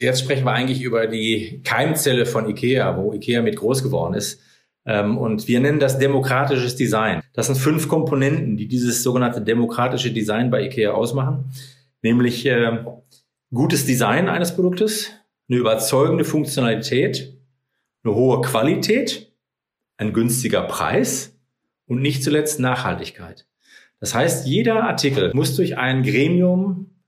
Jetzt sprechen wir eigentlich über die Keimzelle von IKEA, wo IKEA mit groß geworden ist. Ähm, und wir nennen das demokratisches Design. Das sind fünf Komponenten, die dieses sogenannte demokratische Design bei IKEA ausmachen. Nämlich äh, gutes Design eines Produktes, eine überzeugende Funktionalität, eine hohe Qualität, ein günstiger Preis und nicht zuletzt Nachhaltigkeit. Das heißt, jeder Artikel muss durch ein Gremium,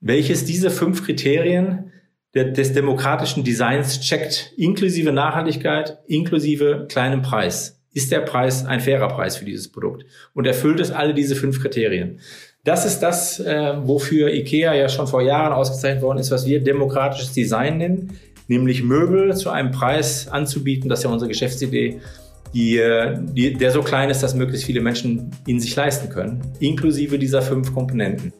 welches diese fünf Kriterien des demokratischen Designs checkt, inklusive Nachhaltigkeit, inklusive kleinem Preis. Ist der Preis ein fairer Preis für dieses Produkt? Und erfüllt es alle diese fünf Kriterien? Das ist das, äh, wofür IKEA ja schon vor Jahren ausgezeichnet worden ist, was wir demokratisches Design nennen, nämlich Möbel zu einem Preis anzubieten. Das ist ja unsere Geschäftsidee, die, äh, die, der so klein ist, dass möglichst viele Menschen ihn sich leisten können, inklusive dieser fünf Komponenten.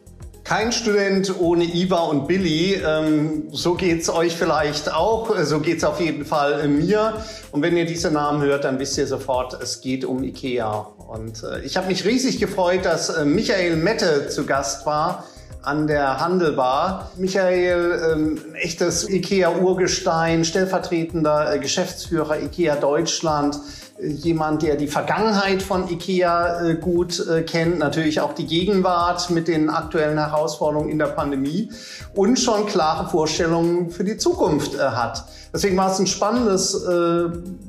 Kein Student ohne Iva und Billy. Ähm, so geht's euch vielleicht auch. So geht's auf jeden Fall äh, mir. Und wenn ihr diese Namen hört, dann wisst ihr sofort, es geht um Ikea. Und äh, ich habe mich riesig gefreut, dass äh, Michael Mette zu Gast war an der Handelbar. Michael, ähm, echtes IKEA-Urgestein, stellvertretender äh, Geschäftsführer IKEA Deutschland jemand, der die Vergangenheit von IKEA äh, gut äh, kennt, natürlich auch die Gegenwart mit den aktuellen Herausforderungen in der Pandemie und schon klare Vorstellungen für die Zukunft äh, hat. Deswegen war es ein spannendes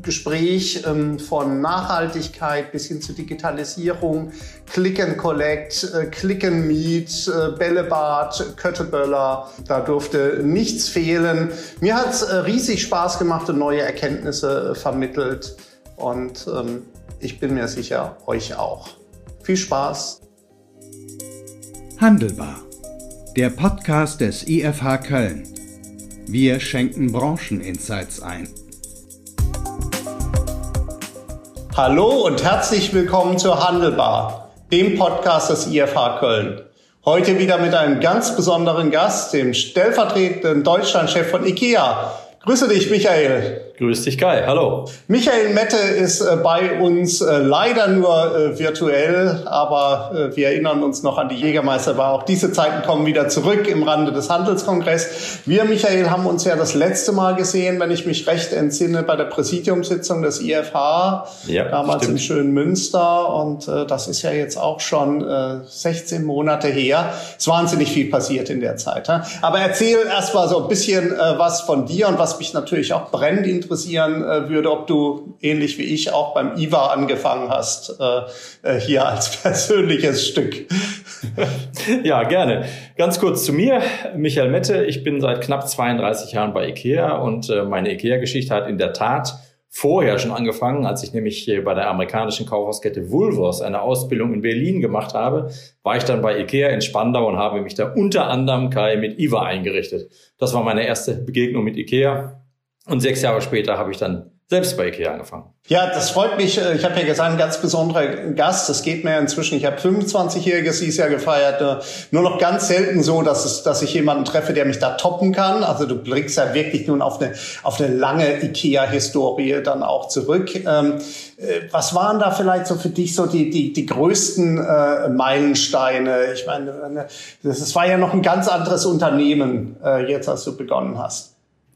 Gespräch ähm, von Nachhaltigkeit bis hin zu Digitalisierung, Click and Collect, Click and Meet, Bällebad, Kötteböller. Da durfte nichts fehlen. Mir hat es riesig Spaß gemacht und neue Erkenntnisse vermittelt. Und ähm, ich bin mir sicher, euch auch. Viel Spaß! Handelbar. Der Podcast des IFH Köln. Wir schenken Brancheninsights ein. Hallo und herzlich willkommen zur Handelbar, dem Podcast des IFH Köln. Heute wieder mit einem ganz besonderen Gast, dem stellvertretenden Deutschlandchef von IKEA. Grüße dich, Michael. Grüß dich, Kai. Hallo. Michael Mette ist äh, bei uns äh, leider nur äh, virtuell, aber wir erinnern uns noch an die Jägermeisterbar. Auch diese Zeiten kommen wieder zurück im Rande des Handelskongress. Wir, Michael, haben uns ja das letzte Mal gesehen, wenn ich mich recht entsinne, bei der Präsidiumssitzung des IFH, ja, damals stimmt. in schönen Münster. Und das ist ja jetzt auch schon 16 äh, Monate her. Es ist wahnsinnig viel passiert in der Zeit. Aber erzähl erst mal so ein bisschen was von dir und was mich natürlich auch brennt interessieren äh, würde, ob du ähnlich wie ich auch beim IWA angefangen hast, äh, äh hier als persönliches Stück. ja, gerne. Ganz kurz zu mir, Michael Mette. Ich bin seit knapp 32 Jahren bei IKEA und äh, meine IKEA-Geschichte hat in der Tat vorher schon angefangen, als ich nämlich bei der amerikanischen Kaufhauskette Woolworths eine Ausbildung in Berlin gemacht habe, war ich dann bei Ikea in Spandau und habe mich da unter anderem Kai mit IWA eingerichtet. Das war meine erste Begegnung mit Ikea. Und sechs Jahre später habe ich dann selbst bei IKEA angefangen. Ja, das freut mich. Ich habe ja gesagt, ein ganz besonderer Gast. Das geht mir inzwischen. Ich habe 25-jähriges dieses Jahr gefeiert. Nur noch ganz selten so, dass, es, dass ich jemanden treffe, der mich da toppen kann. Also du blickst ja wirklich nun auf eine, auf eine lange IKEA-Historie dann auch zurück. Ähm, äh, was waren da vielleicht so für dich so die, die, die größten äh, Meilensteine? Ich meine, das war ja noch ein ganz anderes Unternehmen äh, jetzt, als du begonnen hast.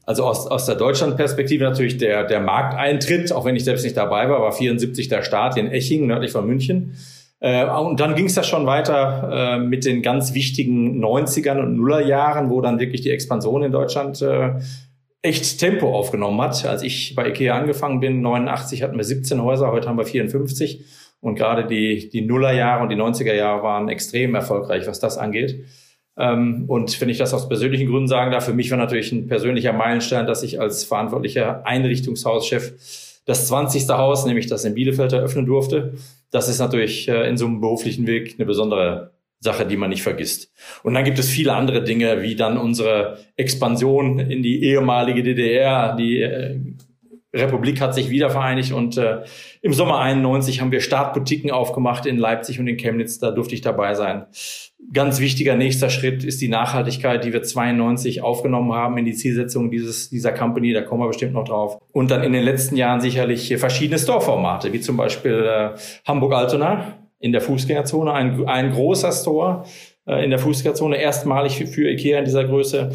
Also aus, aus der Deutschland-Perspektive natürlich der, der Markteintritt, auch wenn ich selbst nicht dabei war, war 74 der Start in Eching, nördlich von München. Äh, und dann ging es ja schon weiter äh, mit den ganz wichtigen 90ern und Nullerjahren, wo dann wirklich die Expansion in Deutschland äh, echt Tempo aufgenommen hat. Als ich bei IKEA angefangen bin, 89 hatten wir 17 Häuser, heute haben wir 54. Und gerade die, die Nullerjahre und die 90er Jahre waren extrem erfolgreich, was das angeht. Ähm, und wenn ich das aus persönlichen Gründen sagen darf, für mich war natürlich ein persönlicher Meilenstein, dass ich als verantwortlicher Einrichtungshauschef das 20. Haus, nämlich das in Bielefeld, eröffnen durfte. Das ist natürlich äh, in so einem beruflichen Weg eine besondere Sache, die man nicht vergisst. Und dann gibt es viele andere Dinge, wie dann unsere Expansion in die ehemalige DDR, die äh, Republik hat sich wieder vereinigt und äh, im Sommer 91 haben wir Startboutiquen aufgemacht in Leipzig und in Chemnitz. Da durfte ich dabei sein. Ganz wichtiger nächster Schritt ist die Nachhaltigkeit, die wir 92 aufgenommen haben in die Zielsetzung dieses, dieser Company. Da kommen wir bestimmt noch drauf. Und dann in den letzten Jahren sicherlich verschiedene Store-Formate, wie zum Beispiel äh, Hamburg-Altona in der Fußgängerzone, ein, ein großer Store äh, in der Fußgängerzone, erstmalig für, für Ikea in dieser Größe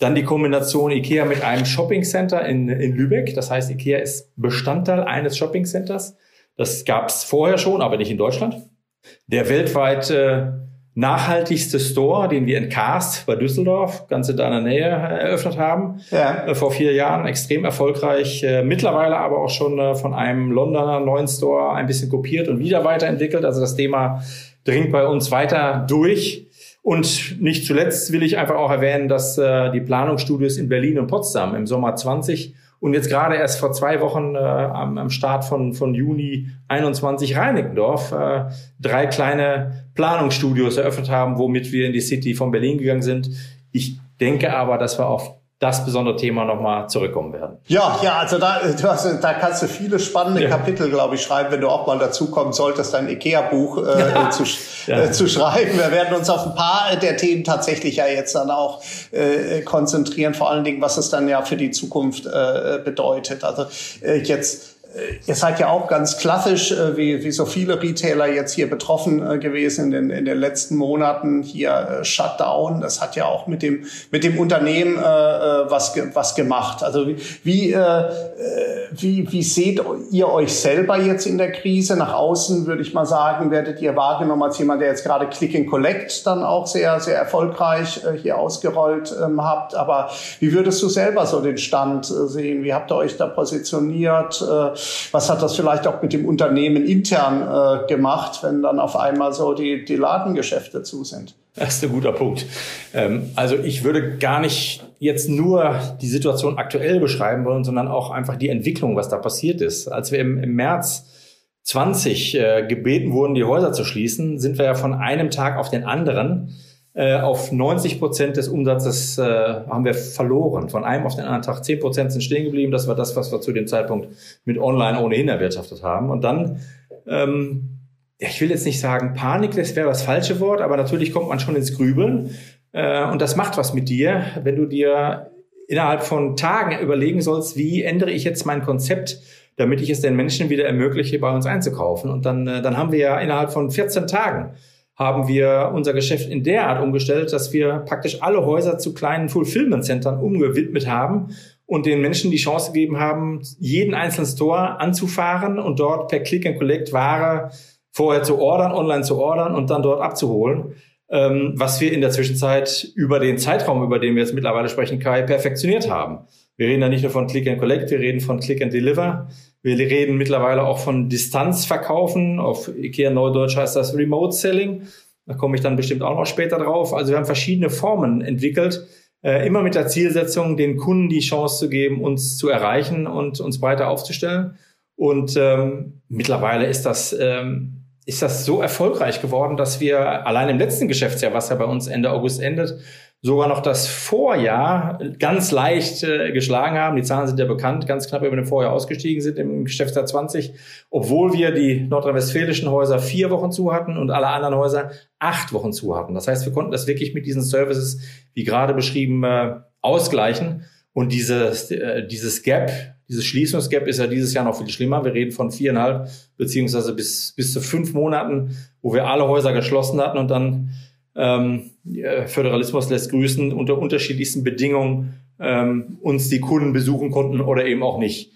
Dann die Kombination IKEA mit einem Shopping Center in, in Lübeck. Das heißt, IKEA ist Bestandteil eines Shopping Centers. Das gab es vorher schon, aber nicht in Deutschland. Der weltweit äh, nachhaltigste Store, den wir in Karst bei Düsseldorf, ganz in deiner Nähe, eröffnet haben. Ja. Äh, vor vier Jahren, extrem erfolgreich. Äh, mittlerweile aber auch schon äh, von einem Londoner neuen Store ein bisschen kopiert und wieder weiterentwickelt. Also das Thema dringt bei uns weiter durch. Und nicht zuletzt will ich einfach auch erwähnen, dass äh, die Planungsstudios in Berlin und Potsdam im Sommer 20 und jetzt gerade erst vor zwei Wochen äh, am, am Start von, von Juni 21 Reinickendorf äh, drei kleine Planungsstudios eröffnet haben, womit wir in die City von Berlin gegangen sind. Ich denke aber, dass wir auf das besondere Thema nochmal zurückkommen werden. Ja, ja, also da, du hast, da kannst du viele spannende ja. Kapitel, glaube ich, schreiben, wenn du auch mal dazu kommen solltest, dein IKEA-Buch äh, ja. zu, ja. äh, zu schreiben. Wir werden uns auf ein paar der Themen tatsächlich ja jetzt dann auch äh, konzentrieren, vor allen Dingen, was es dann ja für die Zukunft äh, bedeutet. Also äh, jetzt Ihr seid ja auch ganz klassisch, äh, wie, wie so viele Retailer jetzt hier betroffen äh, gewesen in den, in den letzten Monaten. Hier äh, Shutdown, das hat ja auch mit dem, mit dem Unternehmen äh, was, was gemacht. Also wie, wie, äh, wie, wie seht ihr euch selber jetzt in der Krise? Nach außen würde ich mal sagen, werdet ihr wahrgenommen als jemand, der jetzt gerade Click and Collect dann auch sehr, sehr erfolgreich äh, hier ausgerollt ähm, habt. Aber wie würdest du selber so den Stand äh, sehen? Wie habt ihr euch da positioniert? Was hat das vielleicht auch mit dem Unternehmen intern äh, gemacht, wenn dann auf einmal so die, die Ladengeschäfte zu sind? Das ist ein guter Punkt. Ähm, also ich würde gar nicht jetzt nur die Situation aktuell beschreiben wollen, sondern auch einfach die Entwicklung, was da passiert ist. Als wir im, im März 20 äh, gebeten wurden, die Häuser zu schließen, sind wir ja von einem Tag auf den anderen auf 90 Prozent des Umsatzes äh, haben wir verloren. Von einem auf den anderen Tag 10 Prozent sind stehen geblieben. Das war das, was wir zu dem Zeitpunkt mit Online ohnehin erwirtschaftet haben. Und dann, ähm, ja, ich will jetzt nicht sagen Panik, das wäre das falsche Wort, aber natürlich kommt man schon ins Grübeln. Äh, und das macht was mit dir, wenn du dir innerhalb von Tagen überlegen sollst, wie ändere ich jetzt mein Konzept, damit ich es den Menschen wieder ermögliche, bei uns einzukaufen. Und dann, äh, dann haben wir ja innerhalb von 14 Tagen haben wir unser Geschäft in der Art umgestellt, dass wir praktisch alle Häuser zu kleinen Fulfillment-Centern umgewidmet haben und den Menschen die Chance gegeben haben, jeden einzelnen Store anzufahren und dort per Click and Collect Ware vorher zu ordern, online zu ordern und dann dort abzuholen. Ähm, was wir in der Zwischenzeit über den Zeitraum, über den wir jetzt mittlerweile sprechen, Kai, perfektioniert haben. Wir reden da nicht nur von Click and Collect, wir reden von Click and Deliver. Wir reden mittlerweile auch von Distanzverkaufen. Auf IKEA Neudeutsch heißt das Remote Selling. Da komme ich dann bestimmt auch noch später drauf. Also wir haben verschiedene Formen entwickelt, äh, immer mit der Zielsetzung, den Kunden die Chance zu geben, uns zu erreichen und uns breiter aufzustellen. Und ähm, mittlerweile ist das, ähm, ist das so erfolgreich geworden, dass wir allein im letzten Geschäftsjahr, was ja bei uns Ende August endet, sogar noch das Vorjahr ganz leicht äh, geschlagen haben. Die Zahlen sind ja bekannt, ganz knapp über dem Vorjahr ausgestiegen sind im Geschäftsjahr 20, obwohl wir die nordrhein-westfälischen Häuser vier Wochen zu hatten und alle anderen Häuser acht Wochen zu hatten. Das heißt, wir konnten das wirklich mit diesen Services, wie gerade beschrieben, äh, ausgleichen. Und dieses, äh, dieses Gap, dieses Schließungsgap ist ja dieses Jahr noch viel schlimmer. Wir reden von viereinhalb beziehungsweise bis, bis zu fünf Monaten, wo wir alle Häuser geschlossen hatten und dann ähm, Föderalismus lässt grüßen, unter unterschiedlichsten Bedingungen ähm, uns die Kunden besuchen konnten oder eben auch nicht.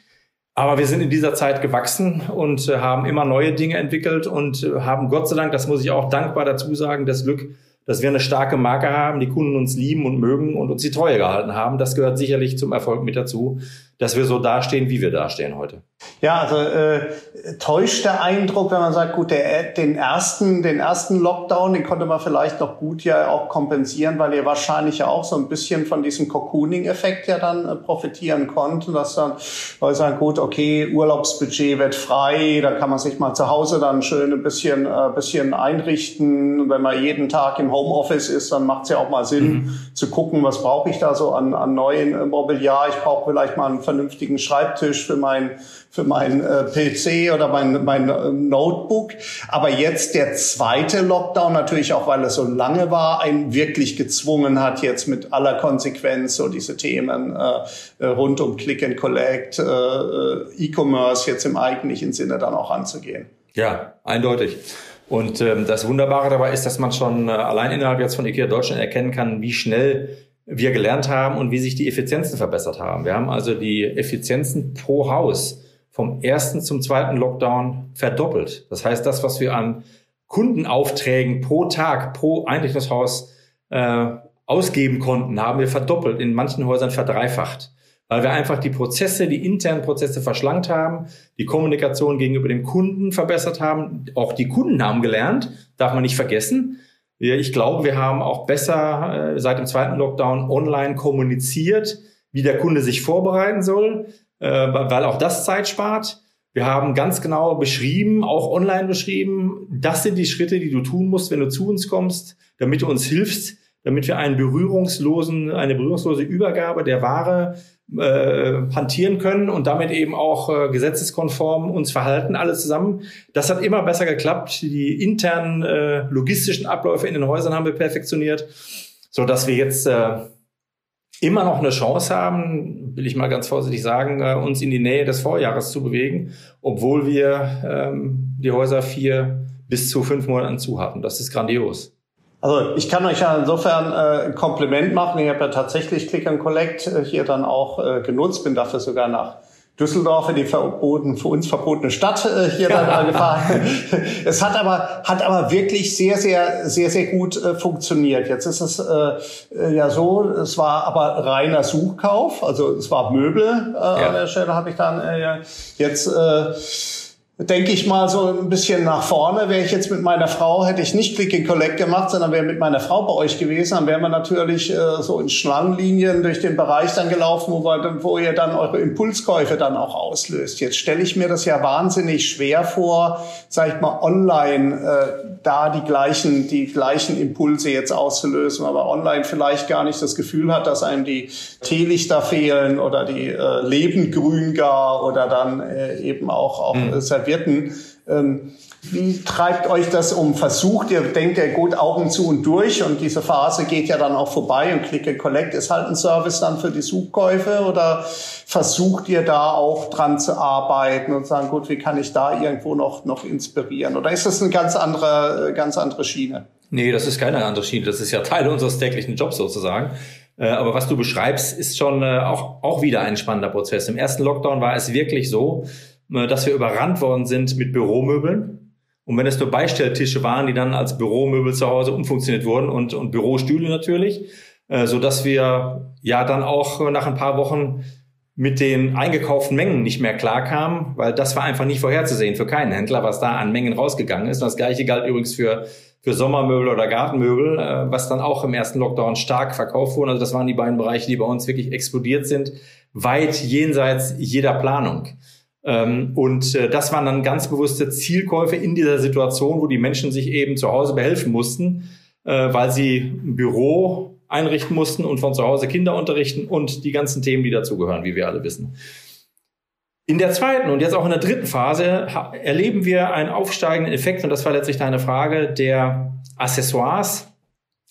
Aber wir sind in dieser Zeit gewachsen und äh, haben immer neue Dinge entwickelt und äh, haben Gott sei Dank, das muss ich auch dankbar dazu sagen, das Glück, dass wir eine starke Marke haben, die Kunden uns lieben und mögen und uns die Treue gehalten haben. Das gehört sicherlich zum Erfolg mit dazu, dass wir so dastehen, wie wir dastehen heute. Ja, also äh, täuscht der Eindruck, wenn man sagt, gut, der, den ersten, den ersten Lockdown, den konnte man vielleicht noch gut ja auch kompensieren, weil ihr wahrscheinlich ja auch so ein bisschen von diesem Cocooning-Effekt ja dann äh, profitieren konnten, dass dann Leute sagen, gut, okay, Urlaubsbudget wird frei, da kann man sich mal zu Hause dann schön ein bisschen, äh, bisschen einrichten. Wenn man jeden Tag im Homeoffice ist, dann macht es ja auch mal Sinn mhm. zu gucken, was brauche ich da so an, an neuen Mobiliar. Ich brauche vielleicht mal einen vernünftigen Schreibtisch für mein für mein äh, PC oder mein, mein äh, Notebook. Aber jetzt der zweite Lockdown, natürlich auch, weil es so lange war, einen wirklich gezwungen hat, jetzt mit aller Konsequenz so diese Themen äh, rund um Click and Collect, äh, äh, E-Commerce jetzt im eigentlichen Sinne dann auch anzugehen. Ja, eindeutig. Und ähm, das Wunderbare dabei ist, dass man schon äh, allein innerhalb jetzt von IKEA Deutschland erkennen kann, wie schnell wir gelernt haben und wie sich die Effizienzen verbessert haben. Wir haben also die Effizienzen pro Haus vom ersten zum zweiten Lockdown verdoppelt. Das heißt, das, was wir an Kundenaufträgen pro Tag, pro Einrichtungshaus äh, ausgeben konnten, haben wir verdoppelt, in manchen Häusern verdreifacht. Weil wir einfach die Prozesse, die internen Prozesse verschlankt haben, die Kommunikation gegenüber dem Kunden verbessert haben. Auch die Kunden haben gelernt, darf man nicht vergessen. Ich glaube, wir haben auch besser äh, seit dem zweiten Lockdown online kommuniziert, wie der Kunde sich vorbereiten soll, äh, weil auch das Zeit spart. Wir haben ganz genau beschrieben, auch online beschrieben, das sind die Schritte, die du tun musst, wenn du zu uns kommst, damit du uns hilfst, damit wir einen berührungslosen, eine berührungslose Übergabe der Ware äh, hantieren können und damit eben auch äh, gesetzeskonform uns verhalten, alle zusammen. Das hat immer besser geklappt. Die internen äh, logistischen Abläufe in den Häusern haben wir perfektioniert, so dass wir jetzt äh, immer noch eine Chance haben, will ich mal ganz vorsichtig sagen, äh, uns in die Nähe des Vorjahres zu bewegen, obwohl wir ähm, die Häuser vier bis zu fünf Monaten zu hatten. Das ist grandios. Also ich kann euch ja insofern äh, ein Kompliment machen. Ich habe ja tatsächlich Click and Collect äh, hier dann auch äh, genutzt, bin dafür sogar nach Düsseldorf in die verboten, für uns verbotene Stadt äh, hier dann mal gefahren. es hat aber, hat aber wirklich sehr, sehr, sehr, sehr gut äh, funktioniert. Jetzt ist es äh, ja so, es war aber reiner Suchkauf, also es war Möbel äh, ja. an der Stelle habe ich dann äh, jetzt äh, denke ich mal so ein bisschen nach vorne. Wäre ich jetzt mit meiner Frau, hätte ich nicht Click and Collect gemacht, sondern wäre mit meiner Frau bei euch gewesen, dann wären wir natürlich äh, so in Schlangenlinien durch den Bereich dann gelaufen, wo, wir, wo ihr dann eure Impulskäufe dann auch auslöst. Jetzt stelle ich mir das ja wahnsinnig schwer vor, sag ich mal, online äh, da die gleichen, die gleichen Impulse jetzt auszulösen, aber online vielleicht gar nicht das Gefühl hat, dass einem die Teelichter fehlen oder die äh, Lebendgrün gar oder dann äh, eben auch, auch mhm. Servietten. Ähm, wie treibt euch das um? Versucht ihr, denkt ihr gut Augen zu und durch und diese Phase geht ja dann auch vorbei und Click and Collect ist halt ein Service dann für die Suchkäufe oder versucht ihr da auch dran zu arbeiten und sagen, gut, wie kann ich da irgendwo noch, noch inspirieren? Oder ist das eine ganz andere, ganz andere Schiene? Nee, das ist keine andere Schiene. Das ist ja Teil unseres täglichen Jobs sozusagen. Äh, aber was du beschreibst, ist schon äh, auch, auch wieder ein spannender Prozess. Im ersten Lockdown war es wirklich so, dass wir überrannt worden sind mit Büromöbeln. Und wenn es nur Beistelltische waren, die dann als Büromöbel zu Hause umfunktioniert wurden und, und Bürostühle natürlich, äh, so dass wir ja dann auch nach ein paar Wochen mit den eingekauften Mengen nicht mehr klarkamen, weil das war einfach nicht vorherzusehen für keinen Händler, was da an Mengen rausgegangen ist. Und das gleiche galt übrigens für, für Sommermöbel oder Gartenmöbel, äh, was dann auch im ersten Lockdown stark verkauft wurden. Also das waren die beiden Bereiche, die bei uns wirklich explodiert sind, weit jenseits jeder Planung. Ähm, und äh, das waren dann ganz bewusste Zielkäufe in dieser Situation, wo die Menschen sich eben zu Hause behelfen mussten, äh, weil sie ein Büro einrichten mussten und von zu Hause Kinder unterrichten und die ganzen Themen, die dazugehören, wie wir alle wissen. In der zweiten und jetzt auch in der dritten Phase erleben wir einen aufsteigenden Effekt, und das war letztlich deine Frage, der Accessoires,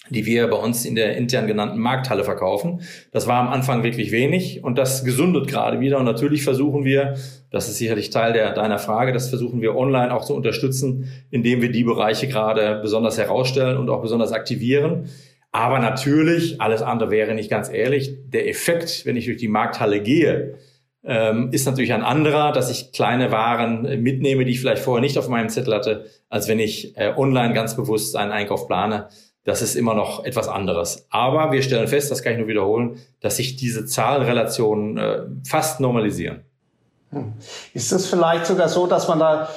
die wir bei uns in der intern genannten Markthalle verkaufen. Das war am Anfang wirklich wenig und das gesundet gerade wieder. Und natürlich versuchen wir, das ist sicherlich Teil der, deiner Frage, das versuchen wir online auch zu unterstützen, indem wir die Bereiche gerade besonders herausstellen und auch besonders aktivieren. Aber natürlich, alles andere wäre nicht ganz ehrlich, der Effekt, wenn ich durch die Markthalle gehe, ähm, ist natürlich ein anderer, dass ich kleine Waren mitnehme, die ich vielleicht vorher nicht auf meinem Zettel hatte, als wenn ich äh, online ganz bewusst einen Einkauf plane das ist immer noch etwas anderes. Aber wir stellen fest, das kann ich nur wiederholen, dass sich diese Zahlenrelationen äh, fast normalisieren. Hm. Ist es vielleicht sogar so, dass man da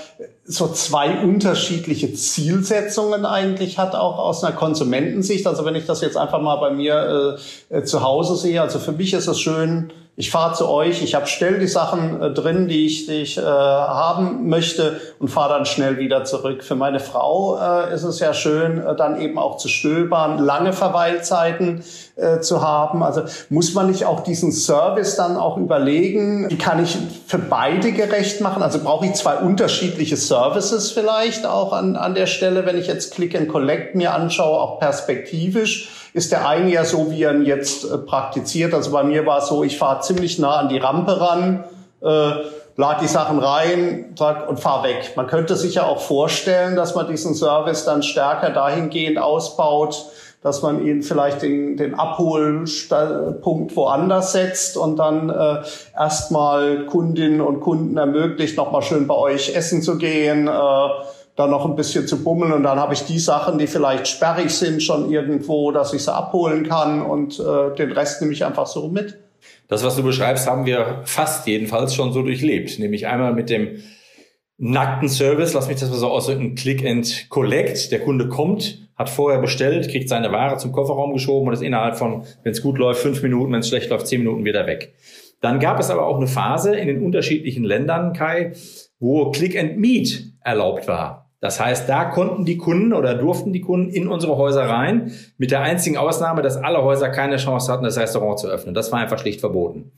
so zwei unterschiedliche Zielsetzungen eigentlich hat, auch aus einer Konsumentensicht? Also wenn ich das jetzt einfach mal bei mir äh, zu Hause sehe, also für mich ist es schön, ich fahre zu euch, ich habe schnell die Sachen äh, drin, die ich, die ich äh, haben möchte und fahre dann schnell wieder zurück. Für meine Frau äh, ist es ja schön, äh, dann eben auch zu stöbern, lange Verweilzeiten äh, zu haben. Also muss man nicht auch diesen Service dann auch überlegen, wie kann ich für beide gerecht machen? Also brauche ich zwei unterschiedliche Services vielleicht auch an, an der Stelle, wenn ich jetzt Click and Collect mir anschaue, auch perspektivisch ist der eine ja so, wie er ihn jetzt äh, praktiziert. Also bei mir war es so, ich fahre ziemlich nah an die Rampe ran, äh, lade die Sachen rein sag, und fahr weg. Man könnte sich ja auch vorstellen, dass man diesen Service dann stärker dahingehend ausbaut, dass man ihn vielleicht den, den Abholpunkt woanders setzt und dann äh, erstmal Kundinnen und Kunden ermöglicht, nochmal schön bei euch essen zu gehen, äh, dann noch ein bisschen zu bummeln und dann habe ich die Sachen, die vielleicht sperrig sind, schon irgendwo, dass ich sie abholen kann und äh, den Rest nehme ich einfach so mit. Das, was du beschreibst, haben wir fast jedenfalls schon so durchlebt. Nämlich einmal mit dem nackten Service, lass mich das mal so ausdrücken, Click and Collect. Der Kunde kommt, hat vorher bestellt, kriegt seine Ware zum Kofferraum geschoben und ist innerhalb von, wenn es gut läuft, fünf Minuten, wenn es schlecht läuft, zehn Minuten wieder weg. Dann gab es aber auch eine Phase in den unterschiedlichen Ländern, Kai, wo Click and Meet erlaubt war. Das heißt, da konnten die Kunden oder durften die Kunden in unsere Häuser rein, mit der einzigen Ausnahme, dass alle Häuser keine Chance hatten, das Restaurant zu öffnen. Das war einfach schlicht verboten.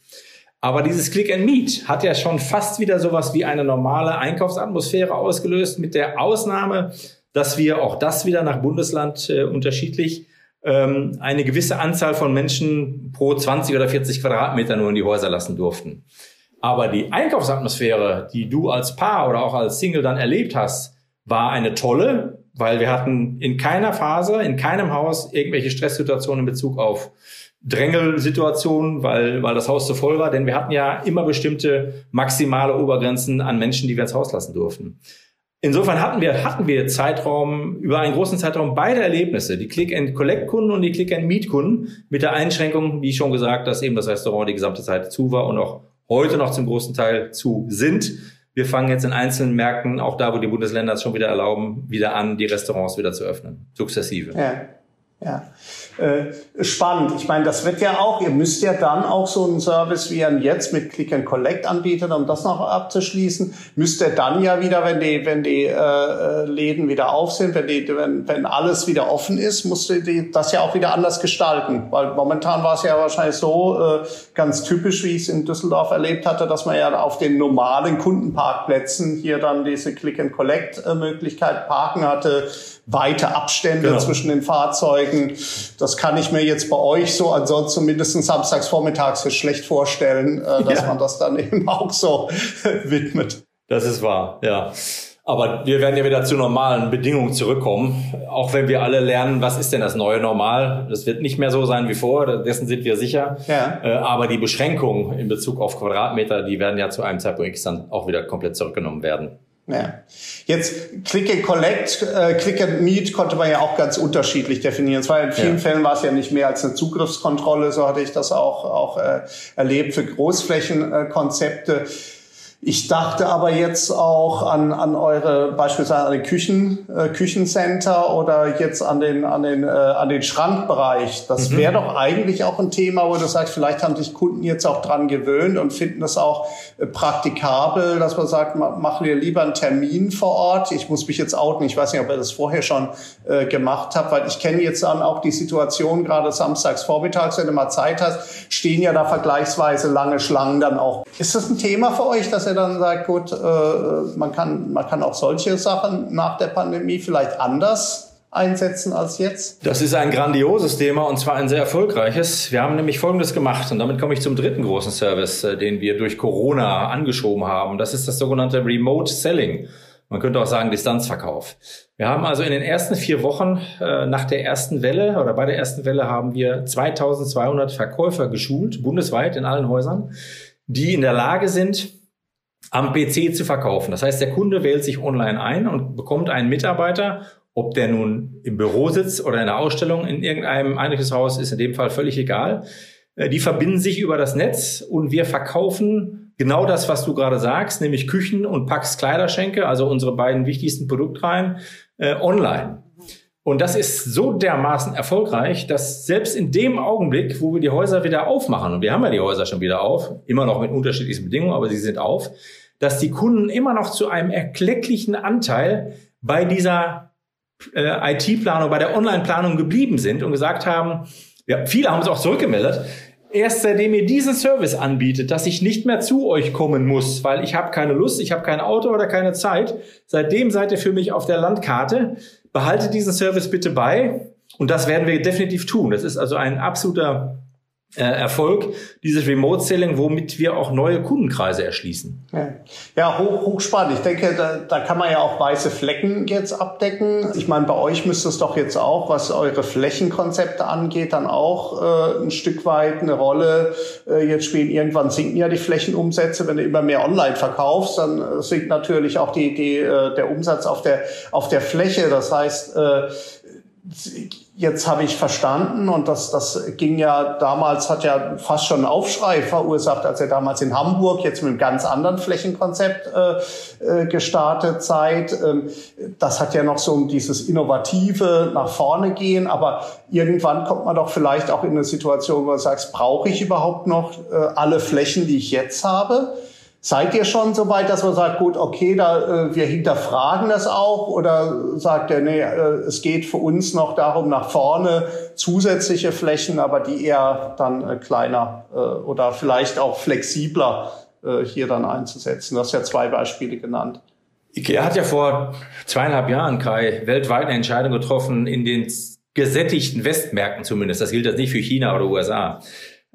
Aber dieses Click and Meet hat ja schon fast wieder sowas wie eine normale Einkaufsatmosphäre ausgelöst, mit der Ausnahme, dass wir auch das wieder nach Bundesland äh, unterschiedlich ähm, eine gewisse Anzahl von Menschen pro 20 oder 40 Quadratmeter nur in die Häuser lassen durften. Aber die Einkaufsatmosphäre, die du als Paar oder auch als Single dann erlebt hast, war eine tolle, weil wir hatten in keiner Phase, in keinem Haus irgendwelche Stresssituationen in Bezug auf Drängelsituationen, weil, weil das Haus zu voll war, denn wir hatten ja immer bestimmte maximale Obergrenzen an Menschen, die wir ins Haus lassen durften. Insofern hatten wir, hatten wir Zeitraum, über einen großen Zeitraum beide Erlebnisse, die Click-and-Collect-Kunden und die Click-and-Meet-Kunden, mit der Einschränkung, wie schon gesagt, dass eben das Restaurant die gesamte Zeit zu war und auch heute noch zum großen Teil zu sind. Wir fangen jetzt in einzelnen Märkten, auch da, wo die Bundesländer es schon wieder erlauben, wieder an, die Restaurants wieder zu öffnen. Sukzessive. Ja. Ja, äh, spannend. Ich meine, das wird ja auch, ihr müsst ja dann auch so einen Service wie ihr jetzt mit Click and Collect anbietet, um das noch abzuschließen, müsst ihr dann ja wieder, wenn die, wenn die äh, äh, Läden wieder auf sind, wenn, die, wenn, wenn alles wieder offen ist, musst du die, das ja auch wieder anders gestalten. Weil momentan war es ja wahrscheinlich so äh, ganz typisch, wie ich es in Düsseldorf erlebt hatte, dass man ja auf den normalen Kundenparkplätzen hier dann diese Click and Collect äh, Möglichkeit parken hatte, weite Abstände genau. zwischen den Fahrzeugen. Das kann ich mir jetzt bei euch so ansonsten mindestens samstags vormittags für schlecht vorstellen, äh, dass ja. man das dann eben auch so widmet. Das ist wahr, ja. Aber wir werden ja wieder zu normalen Bedingungen zurückkommen, auch wenn wir alle lernen, was ist denn das neue Normal? Das wird nicht mehr so sein wie vorher, dessen sind wir sicher. Ja. Äh, aber die Beschränkungen in Bezug auf Quadratmeter, die werden ja zu einem Zeitpunkt X dann auch wieder komplett zurückgenommen werden. Ja. Jetzt Click and Collect, äh, Click and Meet konnte man ja auch ganz unterschiedlich definieren. Zwar in vielen ja. Fällen war es ja nicht mehr als eine Zugriffskontrolle, so hatte ich das auch, auch äh, erlebt für Großflächenkonzepte. Äh, ich dachte aber jetzt auch an, an eure, beispielsweise an den Küchen, äh, Küchencenter oder jetzt an den, an den, äh, an den Schrankbereich. Das mhm. wäre doch eigentlich auch ein Thema, wo du sagst, vielleicht haben sich Kunden jetzt auch dran gewöhnt und finden das auch äh, praktikabel, dass man sagt, machen wir lieber einen Termin vor Ort. Ich muss mich jetzt outen. Ich weiß nicht, ob ihr das vorher schon äh, gemacht habt, weil ich kenne jetzt dann auch die Situation, gerade samstags vormittags, wenn du mal Zeit hast, stehen ja da vergleichsweise lange Schlangen dann auch. Ist das ein Thema für euch, dass er dann sagt, gut, äh, man, kann, man kann auch solche Sachen nach der Pandemie vielleicht anders einsetzen als jetzt? Das ist ein grandioses Thema und zwar ein sehr erfolgreiches. Wir haben nämlich Folgendes gemacht und damit komme ich zum dritten großen Service, äh, den wir durch Corona angeschoben haben. Das ist das sogenannte Remote Selling. Man könnte auch sagen Distanzverkauf. Wir haben also in den ersten vier Wochen äh, nach der ersten Welle oder bei der ersten Welle haben wir 2200 Verkäufer geschult, bundesweit in allen Häusern, die in der Lage sind, am PC zu verkaufen. Das heißt, der Kunde wählt sich online ein und bekommt einen Mitarbeiter, ob der nun im Büro sitzt oder in der Ausstellung in irgendeinem Einrichtungshaus, ist in dem Fall völlig egal. Äh, die verbinden sich über das Netz und wir verkaufen genau das, was du gerade sagst, nämlich Küchen und Pax Kleiderschenke, also unsere beiden wichtigsten Produktreihen, äh, online. Und das ist so dermaßen erfolgreich, dass selbst in dem Augenblick, wo wir die Häuser wieder aufmachen, und wir haben ja die Häuser schon wieder auf, immer noch mit unterschiedlichen Bedingungen, aber sie sind auf, dass die Kunden immer noch zu einem erklecklichen Anteil bei dieser äh, IT-Planung, bei der Online-Planung geblieben sind und gesagt haben, ja, viele haben es auch zurückgemeldet, erst seitdem ihr diesen Service anbietet, dass ich nicht mehr zu euch kommen muss, weil ich habe keine Lust, ich habe kein Auto oder keine Zeit, seitdem seid ihr für mich auf der Landkarte behaltet diesen Service bitte bei. Und das werden wir definitiv tun. Das ist also ein absoluter Erfolg, dieses Remote Selling, womit wir auch neue Kundenkreise erschließen. Ja, ja hoch, hochspannend. Ich denke, da, da kann man ja auch weiße Flecken jetzt abdecken. Ich meine, bei euch müsste es doch jetzt auch, was eure Flächenkonzepte angeht, dann auch äh, ein Stück weit eine Rolle äh, jetzt spielen. Irgendwann sinken ja die Flächenumsätze. Wenn du immer mehr online verkaufst, dann äh, sinkt natürlich auch die, die, äh, der Umsatz auf der, auf der Fläche. Das heißt, äh, jetzt habe ich verstanden und das, das ging ja damals, hat ja fast schon einen Aufschrei verursacht, als er damals in Hamburg jetzt mit einem ganz anderen Flächenkonzept äh, äh, gestartet seid. Ähm, das hat ja noch so dieses innovative nach vorne gehen, aber irgendwann kommt man doch vielleicht auch in eine Situation, wo du sagst, brauche ich überhaupt noch äh, alle Flächen, die ich jetzt habe? Seid ihr schon so weit, dass man sagt, gut, okay, da, äh, wir hinterfragen das auch? Oder sagt ihr, nee, äh, es geht für uns noch darum, nach vorne zusätzliche Flächen, aber die eher dann äh, kleiner äh, oder vielleicht auch flexibler äh, hier dann einzusetzen? Das hast ja zwei Beispiele genannt. IKEA hat ja vor zweieinhalb Jahren, Kai, weltweit eine Entscheidung getroffen, in den gesättigten Westmärkten zumindest, das gilt jetzt nicht für China oder USA,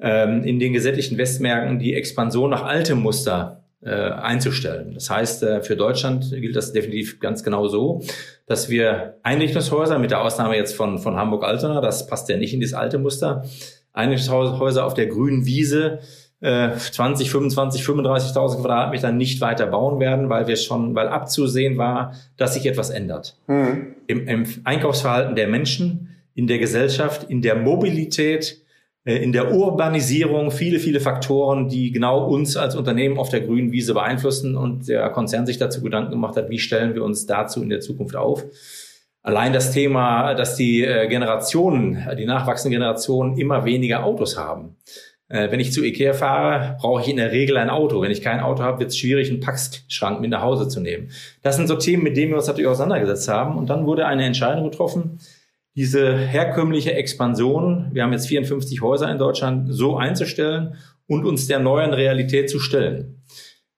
ähm, in den gesättigten Westmärkten die Expansion nach altem Muster äh, einzustellen. Das heißt, äh, für Deutschland gilt das definitiv ganz genau so, dass wir Einrichtungshäuser, mit der Ausnahme jetzt von, von Hamburg-Altona, das passt ja nicht in das alte Muster, Einrichtungshäuser auf der grünen Wiese, 20, 25, 35.000 Quadratmeter nicht weiter bauen werden, weil wir schon, weil abzusehen war, dass sich etwas ändert. Mhm. Im, Im Einkaufsverhalten der Menschen, in der Gesellschaft, in der Mobilität, in der Urbanisierung viele, viele Faktoren, die genau uns als Unternehmen auf der grünen Wiese beeinflussen und der Konzern sich dazu Gedanken gemacht hat, wie stellen wir uns dazu in der Zukunft auf. Allein das Thema, dass die äh, Generationen, die nachwachsenden Generationen immer weniger Autos haben. Äh, wenn ich zu Ikea fahre, brauche ich in der Regel ein Auto. Wenn ich kein Auto habe, wird es schwierig, einen Packschrank mit nach Hause zu nehmen. Das sind so Themen, mit denen wir uns natürlich auseinandergesetzt haben. Und dann wurde eine Entscheidung getroffen, diese herkömmliche Expansion, wir haben jetzt 54 Häuser in Deutschland, so einzustellen und uns der neuen Realität zu stellen.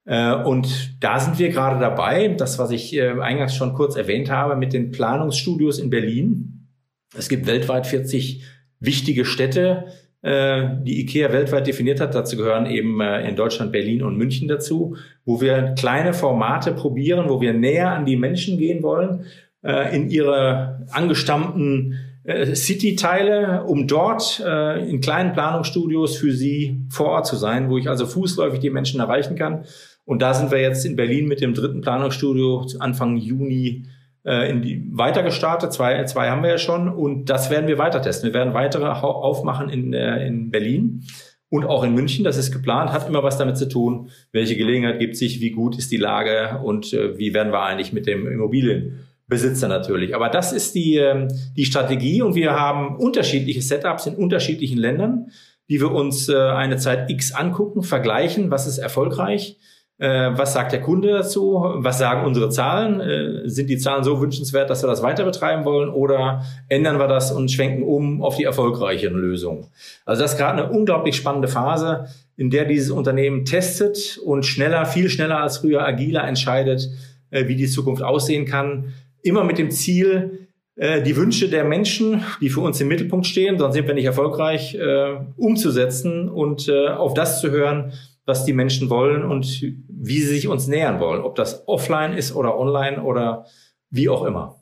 Äh, und da sind wir gerade dabei, das, was ich äh, eingangs schon kurz erwähnt habe, mit den Planungsstudios in Berlin. Es gibt weltweit 40 wichtige Städte, äh, die IKEA weltweit definiert hat. Dazu gehören eben in Deutschland Berlin und München dazu, wo wir kleine Formate probieren, wo wir näher an die Menschen gehen wollen äh, in ihre angestammten äh, City-Teile, um dort äh, in kleinen Planungsstudios für sie vor Ort zu sein, wo ich also fußläufig die Menschen erreichen kann. Und da sind wir jetzt in Berlin mit dem dritten Planungsstudio Anfang Juni äh, in die, weiter gestartet. Zwei, zwei haben wir ja schon und das werden wir weiter testen. Wir werden weitere aufmachen in, äh, in Berlin und auch in München. Das ist geplant, hat immer was damit zu tun, welche Gelegenheit gibt sich, wie gut ist die Lage und äh, wie werden wir eigentlich mit dem Immobilien Besitzer natürlich. Aber das ist die, ähm, die Strategie und wir haben unterschiedliche Setups in unterschiedlichen Ländern, die wir uns äh, eine Zeit X angucken, vergleichen, was ist erfolgreich, äh, was sagt der Kunde dazu, was sagen unsere Zahlen, äh, sind die Zahlen so wünschenswert, dass wir das weiter betreiben wollen oder ändern wir das und schwenken um auf die erfolgreicheren Lösungen. Also das ist gerade eine unglaublich spannende Phase, in der dieses Unternehmen testet und schneller, viel schneller als früher agiler entscheidet, wie die Zukunft aussehen kann immer mit dem Ziel, äh, die Wünsche der Menschen, die für uns im Mittelpunkt stehen, sonst sind wir nicht erfolgreich, äh, umzusetzen und äh, auf das zu hören, was die Menschen wollen und wie sie sich uns nähern wollen, ob das offline ist oder online oder wie auch immer.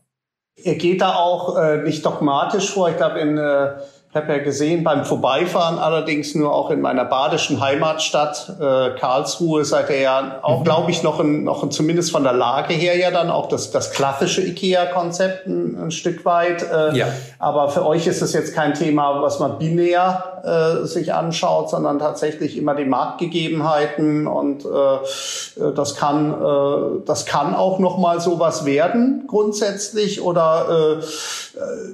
Ihr geht da auch äh, nicht dogmatisch vor. Ich glaube, in äh, ich habe ja gesehen beim Vorbeifahren allerdings nur auch in meiner badischen Heimatstadt äh, Karlsruhe seid ihr ja auch, mhm. glaube ich, noch ein, noch ein, zumindest von der Lage her ja dann auch das, das klassische IKEA-Konzept ein, ein, Stück weit. Äh, ja. Aber für euch ist es jetzt kein Thema, was man binär äh, sich anschaut, sondern tatsächlich immer die Marktgegebenheiten und äh, das kann äh, das kann auch noch mal sowas werden grundsätzlich oder äh,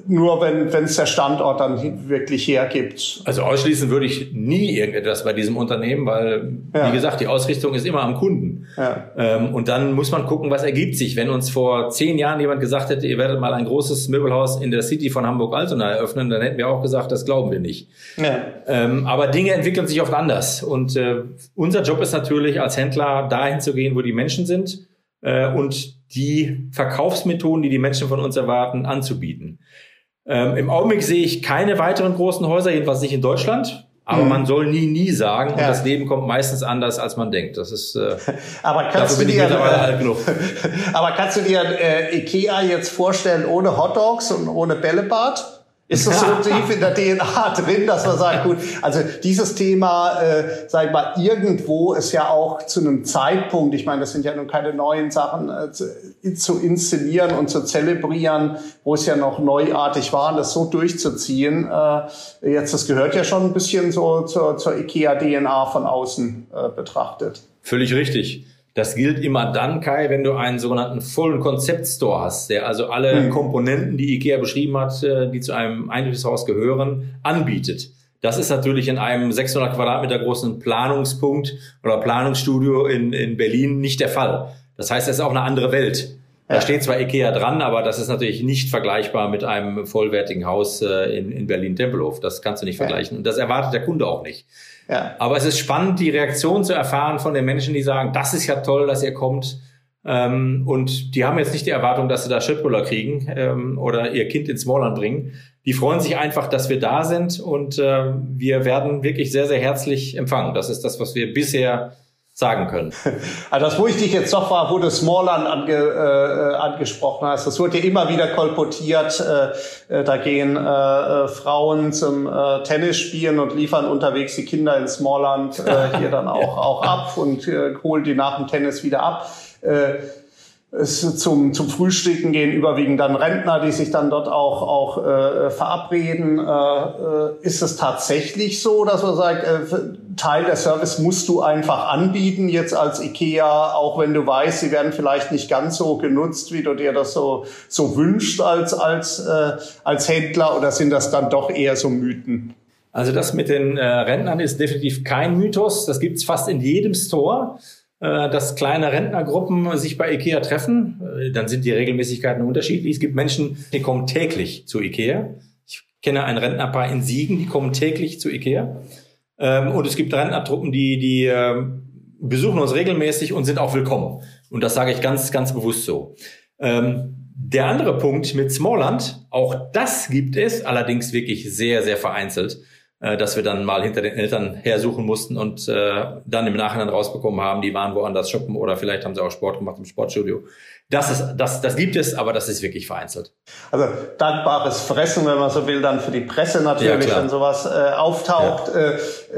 nur wenn wenn es der Standort dann wirklich hergibt. Also ausschließen würde ich nie irgendetwas bei diesem Unternehmen, weil ja. wie gesagt die Ausrichtung ist immer am Kunden. Ja. Ähm, und dann muss man gucken, was ergibt sich. Wenn uns vor zehn Jahren jemand gesagt hätte, ihr werdet mal ein großes Möbelhaus in der City von Hamburg-Altona eröffnen, dann hätten wir auch gesagt, das glauben wir nicht. Ja. Ähm, aber Dinge entwickeln sich oft anders. Und äh, unser Job ist natürlich als Händler dahin zu gehen, wo die Menschen sind äh, und die Verkaufsmethoden, die die Menschen von uns erwarten, anzubieten. Ähm, Im Augenblick sehe ich keine weiteren großen Häuser, jedenfalls nicht in Deutschland. Aber mhm. man soll nie, nie sagen, ja. und das Leben kommt meistens anders, als man denkt. Das ist, äh, aber kannst du dir, alt genug. aber kannst du dir äh, Ikea jetzt vorstellen ohne Hotdogs und ohne Bällebad? Ist das so tief in der DNA drin, dass man sagt, gut, also dieses Thema, äh, sag ich mal, irgendwo ist ja auch zu einem Zeitpunkt, ich meine, das sind ja nun keine neuen Sachen äh, zu, zu, inszenieren und zu zelebrieren, wo es ja noch neuartig war, das so durchzuziehen. Äh, jetzt, das gehört ja schon ein bisschen so zur, zur IKEA-DNA von außen äh, betrachtet. Völlig richtig. Das gilt immer dann, Kai, wenn du einen sogenannten vollen Concept Store hast, der also alle mhm. Komponenten, die IKEA beschrieben hat, äh, die zu einem Einrichtungshaus gehören, anbietet. Das ist natürlich in einem 600 Quadratmeter großen Planungspunkt oder Planungsstudio in, in Berlin nicht der Fall. Das heißt, es ist auch eine andere Welt. Da ja. steht zwar IKEA dran, aber das ist natürlich nicht vergleichbar mit einem vollwertigen Haus äh, in, in Berlin-Tempelhof. Das kannst du nicht vergleichen. Und das erwartet der Kunde auch nicht. Ja. Aber es ist spannend, die Reaktion zu erfahren von den Menschen, die sagen, das ist ja toll, dass ihr kommt. Ähm, und die haben jetzt nicht die Erwartung, dass sie da Schrittbuller kriegen ähm, oder ihr Kind ins Smallland bringen. Die freuen sich einfach, dass wir da sind und äh, wir werden wirklich sehr, sehr herzlich empfangen. Das ist das, was wir bisher sagen können. Also das, wo ich dich jetzt doch war, wo du Smallland ange, äh, angesprochen hast, das wird ja immer wieder kolportiert. Äh, äh, da gehen äh, äh, Frauen zum äh, Tennis spielen und liefern unterwegs die Kinder in Smallland äh, hier dann auch, auch ab und äh, holen die nach dem Tennis wieder ab. Äh, es zum, zum Frühstücken gehen überwiegend dann Rentner, die sich dann dort auch, auch äh, verabreden. Äh, äh, ist es tatsächlich so, dass man sagt, äh, Teil der Service musst du einfach anbieten, jetzt als IKEA, auch wenn du weißt, sie werden vielleicht nicht ganz so genutzt, wie du dir das so, so wünschst als, als, äh, als Händler, oder sind das dann doch eher so Mythen? Also das mit den äh, Rentnern ist definitiv kein Mythos. Das gibt's fast in jedem Store. Äh, dass kleine Rentnergruppen sich bei IKEA treffen. Äh, dann sind die Regelmäßigkeiten unterschiedlich. Es gibt Menschen, die kommen täglich zu IKEA. Ich kenne ein Rentnerpaar in Siegen, die kommen täglich zu IKEA. Ähm, und es gibt Rentnertruppen, die, die ähm, besuchen uns regelmäßig und sind auch willkommen. Und das sage ich ganz, ganz bewusst so. Ähm, der andere Punkt mit Smallland, auch das gibt es, allerdings wirklich sehr, sehr vereinzelt. Äh, dass wir dann mal hinter den Eltern hersuchen mussten und äh, dann im Nachhinein rausbekommen haben, die waren woanders shoppen oder vielleicht haben sie auch Sport gemacht im Sportstudio. Das ist, das, das gibt es, aber das ist wirklich vereinzelt. Also dankbares Fressen, wenn man so will, dann für die Presse natürlich, ja, wenn sowas äh, auftaucht. Ja.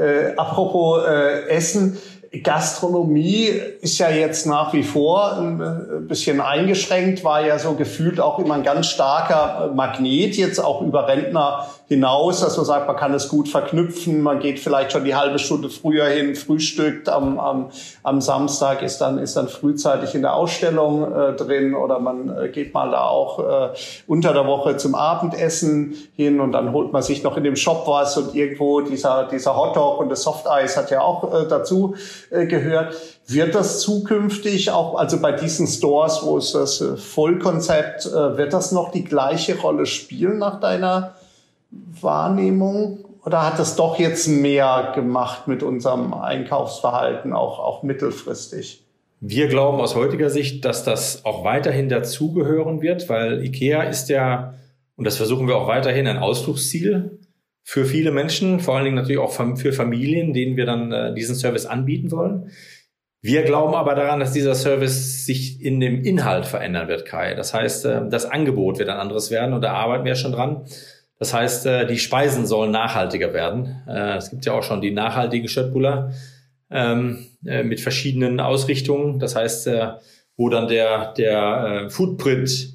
Äh, äh, apropos äh, Essen. Gastronomie ist ja jetzt nach wie vor ein bisschen eingeschränkt, war ja so gefühlt auch immer ein ganz starker Magnet, jetzt auch über Rentner hinaus, dass man sagt, man kann es gut verknüpfen, man geht vielleicht schon die halbe Stunde früher hin, frühstückt. Am, am, am Samstag, ist dann, ist dann frühzeitig in der Ausstellung äh, drin. Oder man äh, geht mal da auch äh, unter der Woche zum Abendessen hin. Und dann holt man sich noch in dem Shop was. Und irgendwo dieser, dieser Hotdog und das Softeis hat ja auch äh, dazu äh, gehört. Wird das zukünftig auch, also bei diesen Stores, wo es das äh, Vollkonzept, äh, wird das noch die gleiche Rolle spielen nach deiner Wahrnehmung? Oder hat es doch jetzt mehr gemacht mit unserem Einkaufsverhalten, auch, auch mittelfristig? Wir glauben aus heutiger Sicht, dass das auch weiterhin dazugehören wird, weil IKEA ist ja, und das versuchen wir auch weiterhin, ein Ausflugsziel für viele Menschen, vor allen Dingen natürlich auch für Familien, denen wir dann äh, diesen Service anbieten wollen. Wir glauben aber daran, dass dieser Service sich in dem Inhalt verändern wird, Kai. Das heißt, äh, das Angebot wird ein anderes werden und da arbeiten wir schon dran. Das heißt, äh, die Speisen sollen nachhaltiger werden. Äh, es gibt ja auch schon die nachhaltigen Schöttbuller ähm, äh, mit verschiedenen Ausrichtungen. Das heißt, wo dann der, der Footprint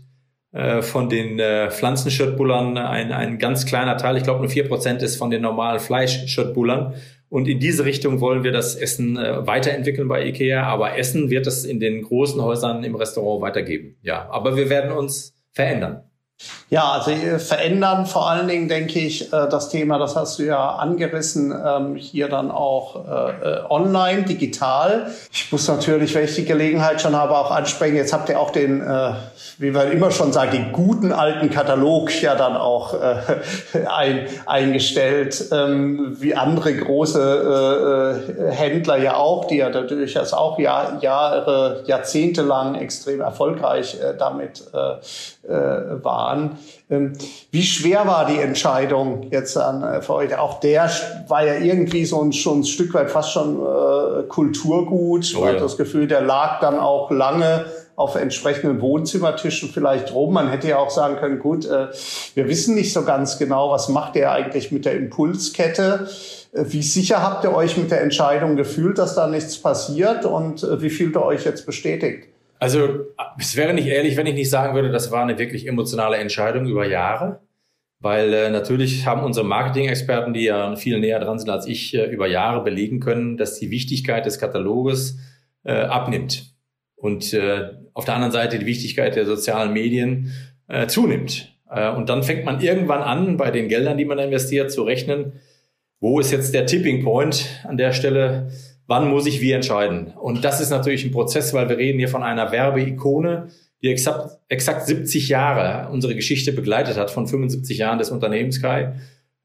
von den Pflanzenschöttbullern ein, ein ganz kleiner Teil, ich glaube nur vier Prozent ist von den normalen Fleischschöttbullern. Und in diese Richtung wollen wir das Essen weiterentwickeln bei IKEA. Aber Essen wird es in den großen Häusern im Restaurant weitergeben. Ja, aber wir werden uns verändern. Ja, also äh, verändern vor allen Dingen, denke ich, äh, das Thema, das hast du ja angerissen, ähm, hier dann auch äh, online, digital. Ich muss natürlich, wenn ich die Gelegenheit schon habe, auch ansprechen. Jetzt habt ihr auch den, wie wir immer schon sagen, den guten alten Katalog ja dann auch ein, eingestellt, ähm, wie andere große Händler ja auch, die ja durchaus auch Jahre, Jahrzehnte lang extrem erfolgreich damit waren an. Ähm, wie schwer war die Entscheidung jetzt an äh, für euch? Auch der war ja irgendwie so ein, schon ein Stück weit fast schon äh, Kulturgut. Oh, Man hat das Gefühl, der lag dann auch lange auf entsprechenden Wohnzimmertischen vielleicht rum. Man hätte ja auch sagen können, gut, äh, wir wissen nicht so ganz genau, was macht der eigentlich mit der Impulskette. Äh, wie sicher habt ihr euch mit der Entscheidung gefühlt, dass da nichts passiert und äh, wie fühlt ihr euch jetzt bestätigt? Also es wäre nicht ehrlich, wenn ich nicht sagen würde, das war eine wirklich emotionale Entscheidung über Jahre. Weil äh, natürlich haben unsere Marketing-Experten, die ja viel näher dran sind als ich, äh, über Jahre belegen können, dass die Wichtigkeit des Kataloges äh, abnimmt. Und äh, auf der anderen Seite die Wichtigkeit der sozialen Medien äh, zunimmt. Äh, und dann fängt man irgendwann an, bei den Geldern, die man investiert, zu rechnen, wo ist jetzt der Tipping Point an der Stelle, wann muss ich wie entscheiden? Und das ist natürlich ein Prozess, weil wir reden hier von einer Werbeikone, die exakt, exakt 70 Jahre unsere Geschichte begleitet hat, von 75 Jahren des Unternehmens Kai.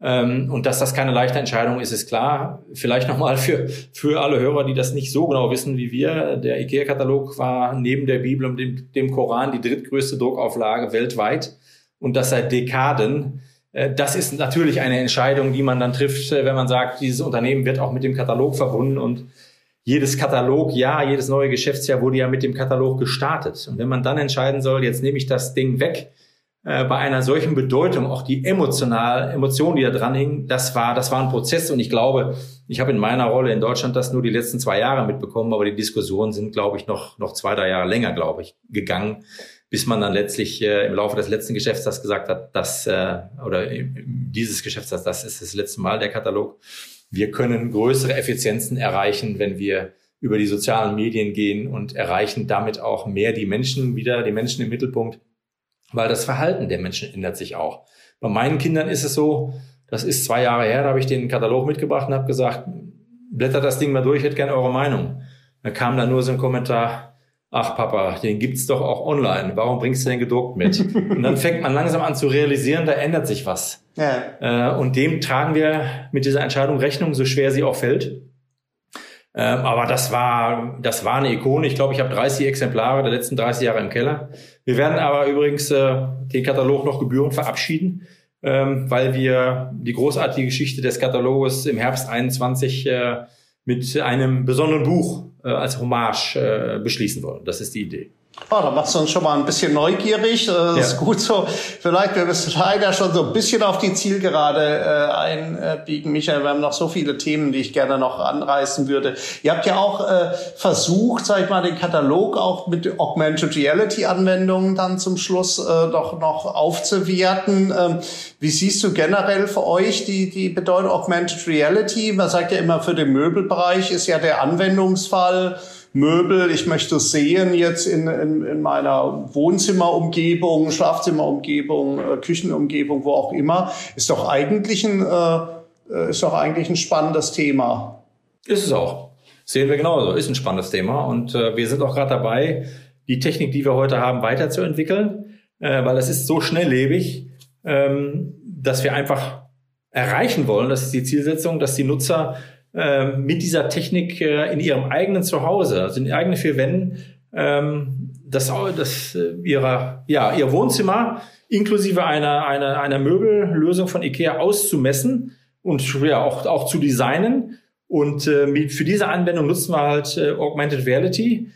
Ähm, und dass das keine leichte Entscheidung ist, ist klar. Vielleicht nochmal für, für alle Hörer, die das nicht so genau wissen wie wir. Der IKEA-Katalog war neben der Bibel und dem, dem Koran die drittgrößte Druckauflage weltweit. Und das seit Dekaden. Äh, das ist natürlich eine Entscheidung, die man dann trifft, äh, wenn man sagt, dieses Unternehmen wird auch mit dem Katalog verbunden und jedes Katalog, ja, jedes neue Geschäftsjahr wurde ja mit dem Katalog gestartet. Und wenn man dann entscheiden soll, jetzt nehme ich das Ding weg, äh, bei einer solchen Bedeutung, auch die emotional, Emotionen, die da dran hingen, das war, das war ein Prozess. Und ich glaube, ich habe in meiner Rolle in Deutschland das nur die letzten zwei Jahre mitbekommen, aber die Diskussionen sind, glaube ich, noch, noch zwei, drei Jahre länger, glaube ich, gegangen bis man dann letztlich äh, im Laufe des letzten Geschäftstags gesagt hat, dass, äh, oder dieses Geschäftstags, das ist das letzte Mal der Katalog. Wir können größere Effizienzen erreichen, wenn wir über die sozialen Medien gehen und erreichen damit auch mehr die Menschen wieder, die Menschen im Mittelpunkt, weil das Verhalten der Menschen ändert sich auch. Bei meinen Kindern ist es so, das ist zwei Jahre her, da habe ich den Katalog mitgebracht und habe gesagt, blättert das Ding mal durch, ich hätte gerne eure Meinung. Da kam dann nur so ein Kommentar, ach Papa, den gibt's doch auch online. Warum bringst du den gedruckt mit? Und dann fängt man langsam an zu realisieren, da ändert sich was. Ja. Äh, und dem tragen wir mit dieser Entscheidung Rechnung, so schwer sie auch fällt. Ähm, aber das war, das war eine Ikone. Ich glaube, ich habe 30 Exemplare der letzten 30 Jahre im Keller. Wir werden aber übrigens äh, den Katalog noch gebührend verabschieden, ähm, weil wir die großartige Geschichte des Kataloges im Herbst 21 mit einem besonderen Buch äh, als Hommage äh, beschließen wollen. Das ist die Idee. Oh, da machst du uns schon mal ein bisschen neugierig. Das ja. ist gut so. Vielleicht, wir müssen leider schon so ein bisschen auf die Zielgerade äh, einbiegen. Michael, wir haben noch so viele Themen, die ich gerne noch anreißen würde. Ihr habt ja auch äh, versucht, sag ich mal, den Katalog auch mit Augmented Reality Anwendungen dann zum Schluss äh, doch noch aufzuwerten. Ähm, wie siehst du generell für euch die, die Bedeutung Augmented Reality? Man sagt ja immer, für den Möbelbereich ist ja der Anwendungsfall Möbel, ich möchte sehen jetzt in, in, in meiner Wohnzimmerumgebung, Schlafzimmerumgebung, äh, Küchenumgebung, wo auch immer, ist doch eigentlich ein, äh, ist doch eigentlich ein spannendes Thema. Ist es auch. Sehen wir genauso. Ist ein spannendes Thema. Und äh, wir sind auch gerade dabei, die Technik, die wir heute haben, weiterzuentwickeln, äh, weil es ist so schnelllebig, ähm, dass wir einfach erreichen wollen, das ist die Zielsetzung, dass die Nutzer ähm, mit dieser Technik äh, in ihrem eigenen Zuhause, also in eigenen vier Wänden, ähm, das, das äh, ihrer, ja, ihr Wohnzimmer inklusive einer, einer, einer Möbellösung von IKEA auszumessen und ja, auch, auch zu designen. Und äh, mit, für diese Anwendung nutzen wir halt äh, Augmented Reality,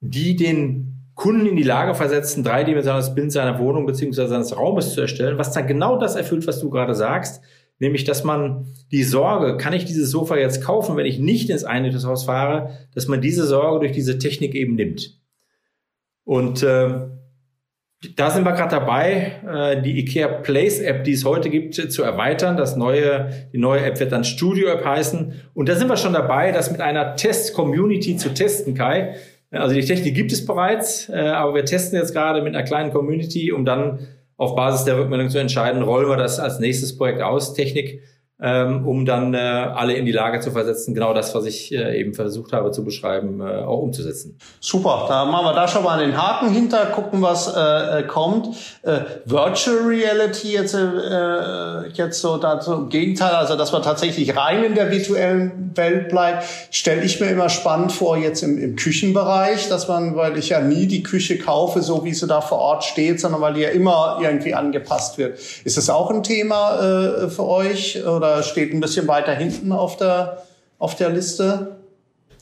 die den Kunden in die Lage versetzt, ein dreidimensionales Bild seiner Wohnung beziehungsweise seines Raumes zu erstellen, was dann genau das erfüllt, was du gerade sagst, nämlich dass man die Sorge, kann ich dieses Sofa jetzt kaufen, wenn ich nicht ins Einrichtungshaus fahre, dass man diese Sorge durch diese Technik eben nimmt. Und äh, da sind wir gerade dabei, äh, die IKEA Place App, die es heute gibt, zu erweitern. Das neue, die neue App wird dann Studio App heißen. Und da sind wir schon dabei, das mit einer Test-Community zu testen, Kai. Also die Technik gibt es bereits, äh, aber wir testen jetzt gerade mit einer kleinen Community, um dann auf Basis der Rückmeldung zu entscheiden, rollen wir das als nächstes Projekt aus. Technik ähm, um dann äh, alle in die Lage zu versetzen, genau das, was ich äh, eben versucht habe zu beschreiben, äh, auch umzusetzen. Super, da machen wir da schon mal den Haken hinter, gucken, was äh, äh kommt. Äh, Virtual Reality jetzt, äh, jetzt so dazu im Gegenteil, also dass man tatsächlich rein in der virtuellen Welt bleibt, stelle ich mir immer spannend vor, jetzt im, im Küchenbereich, dass man, weil ich ja nie die Küche kaufe, so wie sie da vor Ort steht, sondern weil die ja immer irgendwie angepasst wird. Ist das auch ein Thema äh, für euch oder steht ein bisschen weiter hinten auf der, auf der Liste?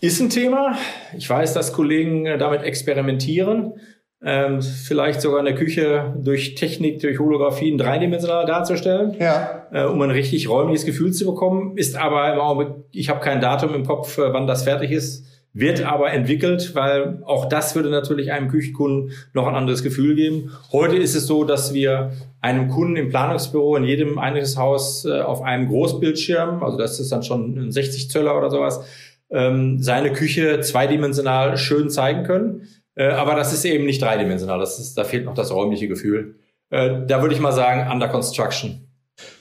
Ist ein Thema. Ich weiß, dass Kollegen äh, damit experimentieren. Ähm, vielleicht sogar in der Küche durch Technik, durch Holographien dreidimensional darzustellen, ja. äh, um ein richtig räumliches Gefühl zu bekommen. Ist aber im Augenblick, ich habe kein Datum im Kopf, äh, wann das fertig ist wird aber entwickelt, weil auch das würde natürlich einem Küchenkunden noch ein anderes Gefühl geben. Heute ist es so, dass wir einem Kunden im Planungsbüro in jedem Einrichtungshaus äh, auf einem Großbildschirm, also das ist dann schon ein 60 Zöller oder sowas, ähm, seine Küche zweidimensional schön zeigen können. Äh, aber das ist eben nicht dreidimensional. Das ist, da fehlt noch das räumliche Gefühl. Äh, da würde ich mal sagen, under construction.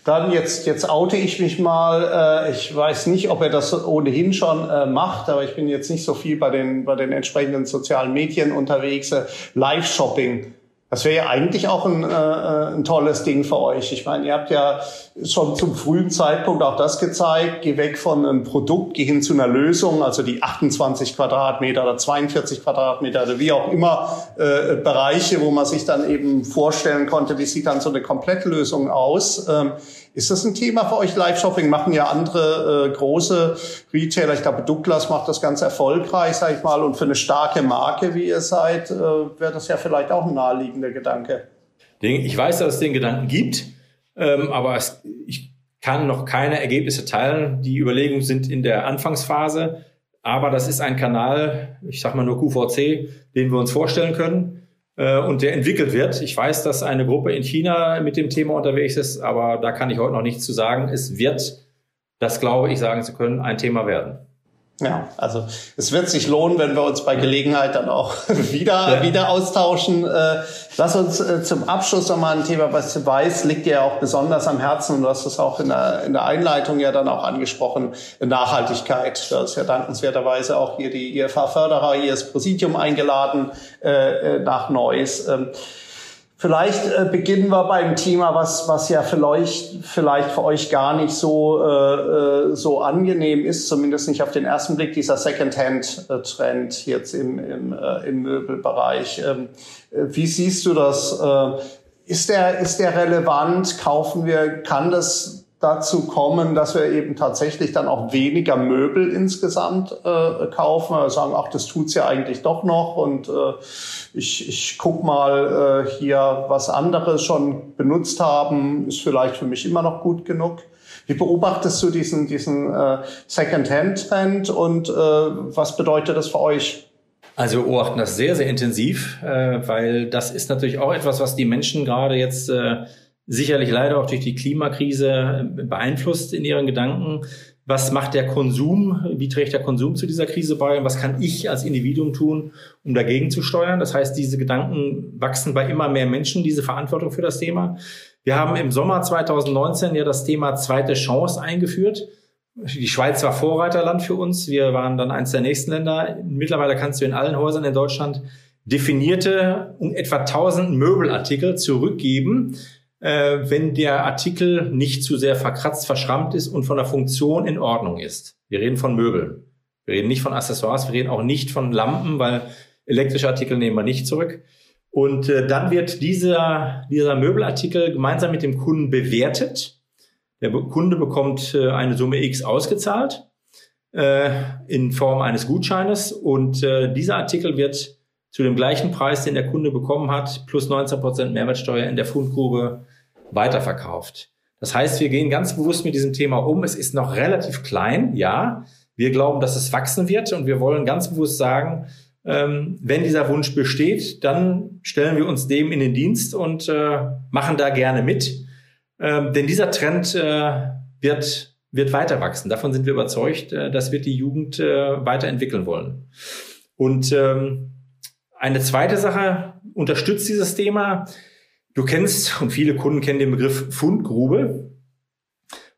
Dann jetzt, jetzt oute ich mich mal. Äh, ich weiß nicht, ob er das ohnehin schon äh, macht, aber ich bin jetzt nicht so viel bei den, bei den entsprechenden sozialen Medien unterwegs. Äh, Live-Shopping das wäre ja eigentlich auch ein, äh, äh, ein tolles Ding für euch. Ich meine, ihr habt ja schon zum frühen Zeitpunkt auch das gezeigt. Geh weg von einem Produkt, geh hin zu einer Lösung, also die 28 Quadratmeter oder 42 Quadratmeter oder wie auch immer äh, Bereiche, wo man sich dann eben vorstellen konnte, wie sieht dann so eine Komplettlösung aus. Ähm, ist das ein Thema für euch? Live-Shopping machen ja andere äh, große Retailer. Ich glaube, Douglas macht das ganz erfolgreich, sag ich mal. Und für eine starke Marke, wie ihr seid, äh, wäre das ja vielleicht auch ein naheliegender Gedanke. Ich weiß, dass es den Gedanken gibt, ähm, aber es, ich kann noch keine Ergebnisse teilen. Die Überlegungen sind in der Anfangsphase. Aber das ist ein Kanal, ich sag mal nur QVC, den wir uns vorstellen können äh, und der entwickelt wird. Ich weiß, dass eine Gruppe in China mit dem Thema unterwegs ist, aber da kann ich heute noch nichts zu sagen. Es wird, das glaube ich sagen zu können, ein Thema werden. Ja, also es wird sich lohnen, wenn wir uns bei Gelegenheit dann auch wieder, ja. wieder austauschen. Äh, lass uns äh, zum Abschluss nochmal ein Thema, was du weißt, liegt dir ja auch besonders am Herzen und du hast es auch in der, in der Einleitung ja dann auch angesprochen, Nachhaltigkeit. Da ist ja dankenswerterweise auch hier die IFA-Förderer, hier das Präsidium eingeladen äh, nach Neuss. Vielleicht äh, beginnen wir beim Thema, was, was ja vielleicht, vielleicht für euch gar nicht so, äh, äh so angenehm ist, zumindest nicht auf den ersten Blick, dieser Second-Hand-Trend jetzt im, im, äh, im Möbelbereich. Ähm, äh, wie siehst du das? Äh, ist der, ist der relevant? Kaufen wir, kann das dazu kommen, dass wir eben tatsächlich dann auch weniger Möbel insgesamt äh, kaufen. Wir sagen, ach, das tut's ja eigentlich doch noch und äh, ich, ich guck mal äh, hier, was andere schon benutzt haben, ist vielleicht für mich immer noch gut genug. Wie beobachtest du diesen, diesen äh, Second-Hand-Trend und äh, was bedeutet das für euch? Also wir beobachten das sehr, sehr intensiv, äh, weil das ist natürlich auch etwas, was die Menschen gerade jetzt äh, sicherlich leider auch durch die Klimakrise äh, beeinflusst in ihren Gedanken. Was macht der Konsum? Wie trägt der Konsum zu dieser Krise bei? Und was kann ich als Individuum tun, um dagegen zu steuern? Das heißt, diese Gedanken wachsen bei immer mehr Menschen, diese Verantwortung für das Thema. Wir haben im Sommer 2019 ja das Thema zweite Chance eingeführt. Die Schweiz war Vorreiterland für uns. Wir waren dann eines der nächsten Länder. Mittlerweile kannst du in allen Häusern in Deutschland definierte um etwa 1000 Möbelartikel zurückgeben, äh, wenn der Artikel nicht zu sehr verkratzt, verschrammt ist und von der Funktion in Ordnung ist. Wir reden von Möbeln. Wir reden nicht von Accessoires, wir reden auch nicht von Lampen, weil elektrische Artikel nehmen wir nicht zurück. Und äh, dann wird dieser, dieser Möbelartikel gemeinsam mit dem Kunden bewertet. Der Kunde bekommt äh, eine Summe X ausgezahlt äh, in Form eines Gutscheines und äh, dieser Artikel wird zu dem gleichen Preis, den der Kunde bekommen hat, plus 19 Prozent Mehrwertsteuer in der Fundgrube weiterverkauft. Das heißt, wir gehen ganz bewusst mit diesem Thema um. Es ist noch relativ klein, ja. Wir glauben, dass es wachsen wird und wir wollen ganz bewusst sagen, ähm, wenn dieser Wunsch besteht, dann stellen wir uns dem in den Dienst und äh, machen da gerne mit. Ähm, denn dieser Trend äh, wird, wird weiter wachsen. Davon sind wir überzeugt. Äh, das wird die Jugend weiterentwickeln wollen. Und ähm, eine zweite Sache unterstützt dieses Thema. Du kennst und viele Kunden kennen den Begriff Fundgrube.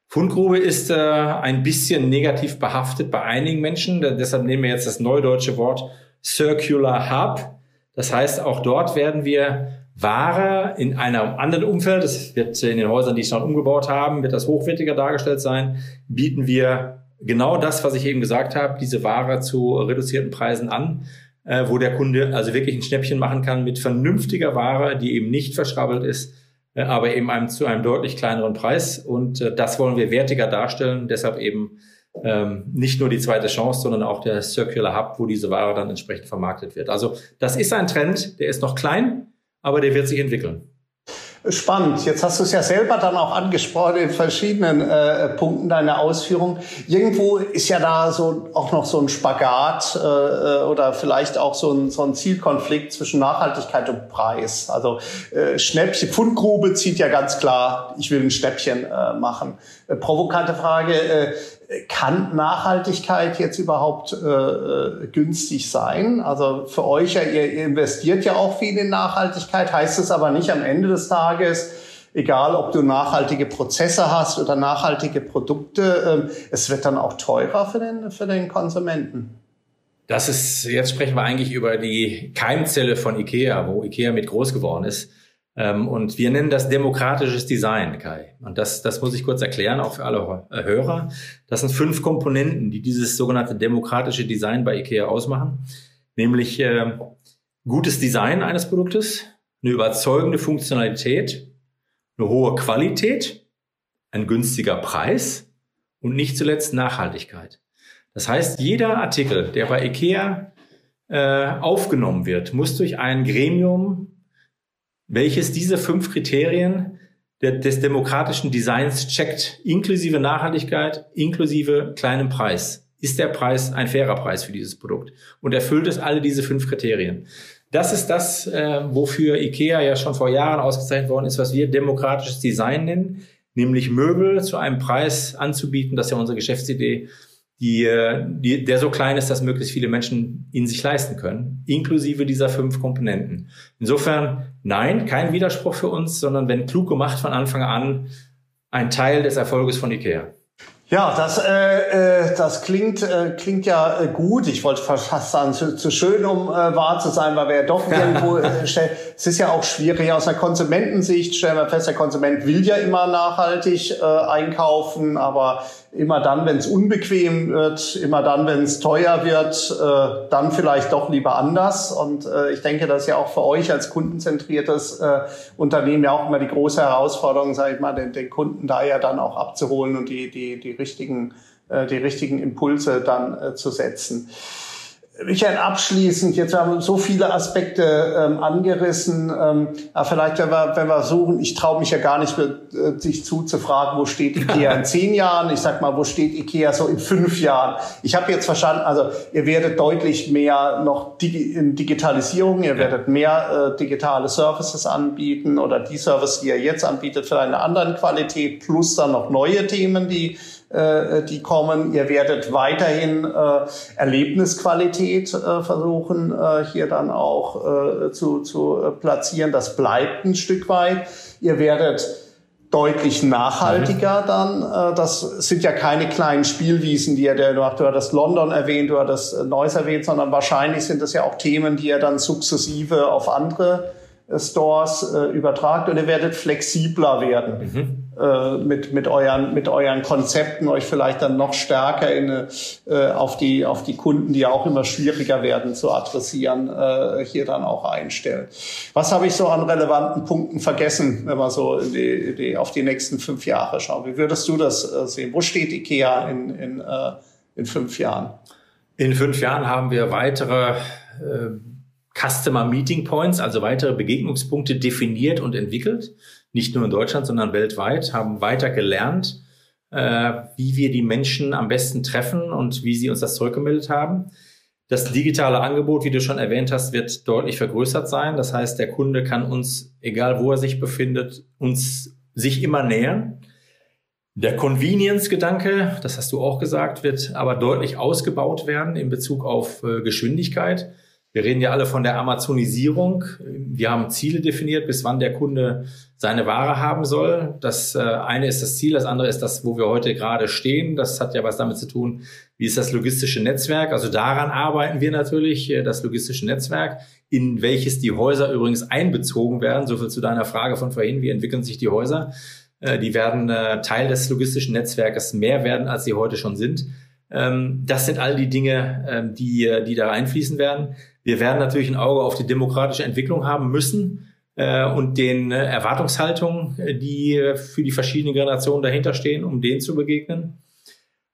Fundgrube ist äh, ein bisschen negativ behaftet bei einigen Menschen. Deshalb nehmen wir jetzt das neudeutsche Wort Circular Hub. Das heißt, auch dort werden wir Ware in einem anderen Umfeld, das wird in den Häusern, die schon umgebaut haben, wird das hochwertiger dargestellt sein, bieten wir genau das, was ich eben gesagt habe, diese Ware zu reduzierten Preisen an, äh, wo der Kunde also wirklich ein Schnäppchen machen kann mit vernünftiger Ware, die eben nicht verschrabbelt ist, äh, aber eben einem, zu einem deutlich kleineren Preis. Und äh, das wollen wir wertiger darstellen. Deshalb eben ähm, nicht nur die zweite Chance, sondern auch der Circular Hub, wo diese Ware dann entsprechend vermarktet wird. Also das ist ein Trend, der ist noch klein, aber der wird sich entwickeln. Spannend. Jetzt hast du es ja selber dann auch angesprochen in verschiedenen äh, Punkten deiner Ausführung. Irgendwo ist ja da so auch noch so ein Spagat äh, äh, oder vielleicht auch so ein, so ein Zielkonflikt zwischen Nachhaltigkeit und Preis. Also äh, Schnäppchen, Fundgrube zieht ja ganz klar, ich will ein Schnäppchen äh, machen. Äh, provokante Frage, äh, kann Nachhaltigkeit jetzt überhaupt äh, äh, günstig sein? Also für euch, ja, ihr investiert ja auch viel in Nachhaltigkeit, heißt es aber nicht am Ende des Tages, egal ob du nachhaltige Prozesse hast oder nachhaltige Produkte, äh, es wird dann auch teurer für den, für den Konsumenten. Das ist, jetzt sprechen wir eigentlich über die Keimzelle von IKEA, wo IKEA mit groß geworden ist. Ähm, und wir nennen das demokratisches Design, Kai. Und das, das muss ich kurz erklären, auch für alle Hörer. Das sind fünf Komponenten, die dieses sogenannte demokratische Design bei IKEA ausmachen. Nämlich äh, gutes Design eines Produktes, eine überzeugende Funktionalität, eine hohe Qualität, ein günstiger Preis und nicht zuletzt Nachhaltigkeit. Das heißt, jeder Artikel, der bei IKEA äh, aufgenommen wird, muss durch ein Gremium welches diese fünf Kriterien des demokratischen Designs checkt, inklusive Nachhaltigkeit, inklusive kleinem Preis. Ist der Preis ein fairer Preis für dieses Produkt? Und erfüllt es alle diese fünf Kriterien? Das ist das, äh, wofür IKEA ja schon vor Jahren ausgezeichnet worden ist, was wir demokratisches Design nennen, nämlich Möbel zu einem Preis anzubieten. Das ist ja unsere Geschäftsidee die, die, der so klein ist, dass möglichst viele Menschen ihn sich leisten können, inklusive dieser fünf Komponenten. Insofern, nein, kein Widerspruch für uns, sondern wenn klug gemacht von Anfang an, ein Teil des Erfolges von IKEA. Ja, das, äh, äh, das klingt, äh, klingt ja äh, gut. Ich wollte fast sagen, zu, zu schön, um äh, wahr zu sein, weil wir ja doch irgendwo äh. Es ist ja auch schwierig aus einer Konsumentensicht. Stellen wir fest, der Konsument will ja immer nachhaltig äh, einkaufen, aber immer dann, wenn es unbequem wird, immer dann, wenn es teuer wird, äh, dann vielleicht doch lieber anders. Und äh, ich denke, das ist ja auch für euch als kundenzentriertes äh, Unternehmen ja auch immer die große Herausforderung, sage ich mal, den, den Kunden da ja dann auch abzuholen und die, die, die richtigen, äh, die richtigen Impulse dann äh, zu setzen. Michael, abschließend, jetzt haben wir so viele Aspekte ähm, angerissen. Ähm, aber vielleicht, wenn wir, wenn wir suchen, ich traue mich ja gar nicht, äh, sich zuzufragen, wo steht IKEA in zehn Jahren? Ich sag mal, wo steht IKEA so in fünf Jahren? Ich habe jetzt verstanden, also ihr werdet deutlich mehr noch Digi in Digitalisierung, ihr werdet mehr äh, digitale Services anbieten oder die Services, die ihr jetzt anbietet, für eine andere Qualität, plus dann noch neue Themen, die äh, die kommen. Ihr werdet weiterhin äh, Erlebnisqualität äh, versuchen, äh, hier dann auch äh, zu, zu platzieren. Das bleibt ein Stück weit. Ihr werdet deutlich nachhaltiger mhm. dann. Äh, das sind ja keine kleinen Spielwiesen, die er, du hast London erwähnt, du hast Neuss erwähnt, sondern wahrscheinlich sind das ja auch Themen, die er dann sukzessive auf andere Stores äh, übertragt und ihr werdet flexibler werden mhm. Äh, mit, mit, euren, mit euren Konzepten, euch vielleicht dann noch stärker in, äh, auf, die, auf die Kunden, die ja auch immer schwieriger werden zu adressieren, äh, hier dann auch einstellen. Was habe ich so an relevanten Punkten vergessen, wenn man so die, die, auf die nächsten fünf Jahre schaut? Wie würdest du das äh, sehen? Wo steht IKEA in, in, äh, in fünf Jahren? In fünf Jahren haben wir weitere äh, Customer Meeting Points, also weitere Begegnungspunkte definiert und entwickelt. Nicht nur in Deutschland, sondern weltweit, haben weiter gelernt, äh, wie wir die Menschen am besten treffen und wie sie uns das zurückgemeldet haben. Das digitale Angebot, wie du schon erwähnt hast, wird deutlich vergrößert sein. Das heißt, der Kunde kann uns, egal wo er sich befindet, uns sich immer nähern. Der Convenience-Gedanke, das hast du auch gesagt, wird aber deutlich ausgebaut werden in Bezug auf äh, Geschwindigkeit. Wir reden ja alle von der Amazonisierung. Wir haben Ziele definiert, bis wann der Kunde seine Ware haben soll. Das äh, eine ist das Ziel, das andere ist das, wo wir heute gerade stehen. Das hat ja was damit zu tun, wie ist das logistische Netzwerk. Also daran arbeiten wir natürlich, äh, das logistische Netzwerk, in welches die Häuser übrigens einbezogen werden. So viel zu deiner Frage von vorhin, wie entwickeln sich die Häuser? Äh, die werden Teil des logistischen Netzwerkes mehr werden, als sie heute schon sind. Ähm, das sind all die Dinge, ähm, die, die da einfließen werden. Wir werden natürlich ein Auge auf die demokratische Entwicklung haben müssen äh, und den äh, Erwartungshaltungen, äh, die äh, für die verschiedenen Generationen dahinter stehen, um denen zu begegnen.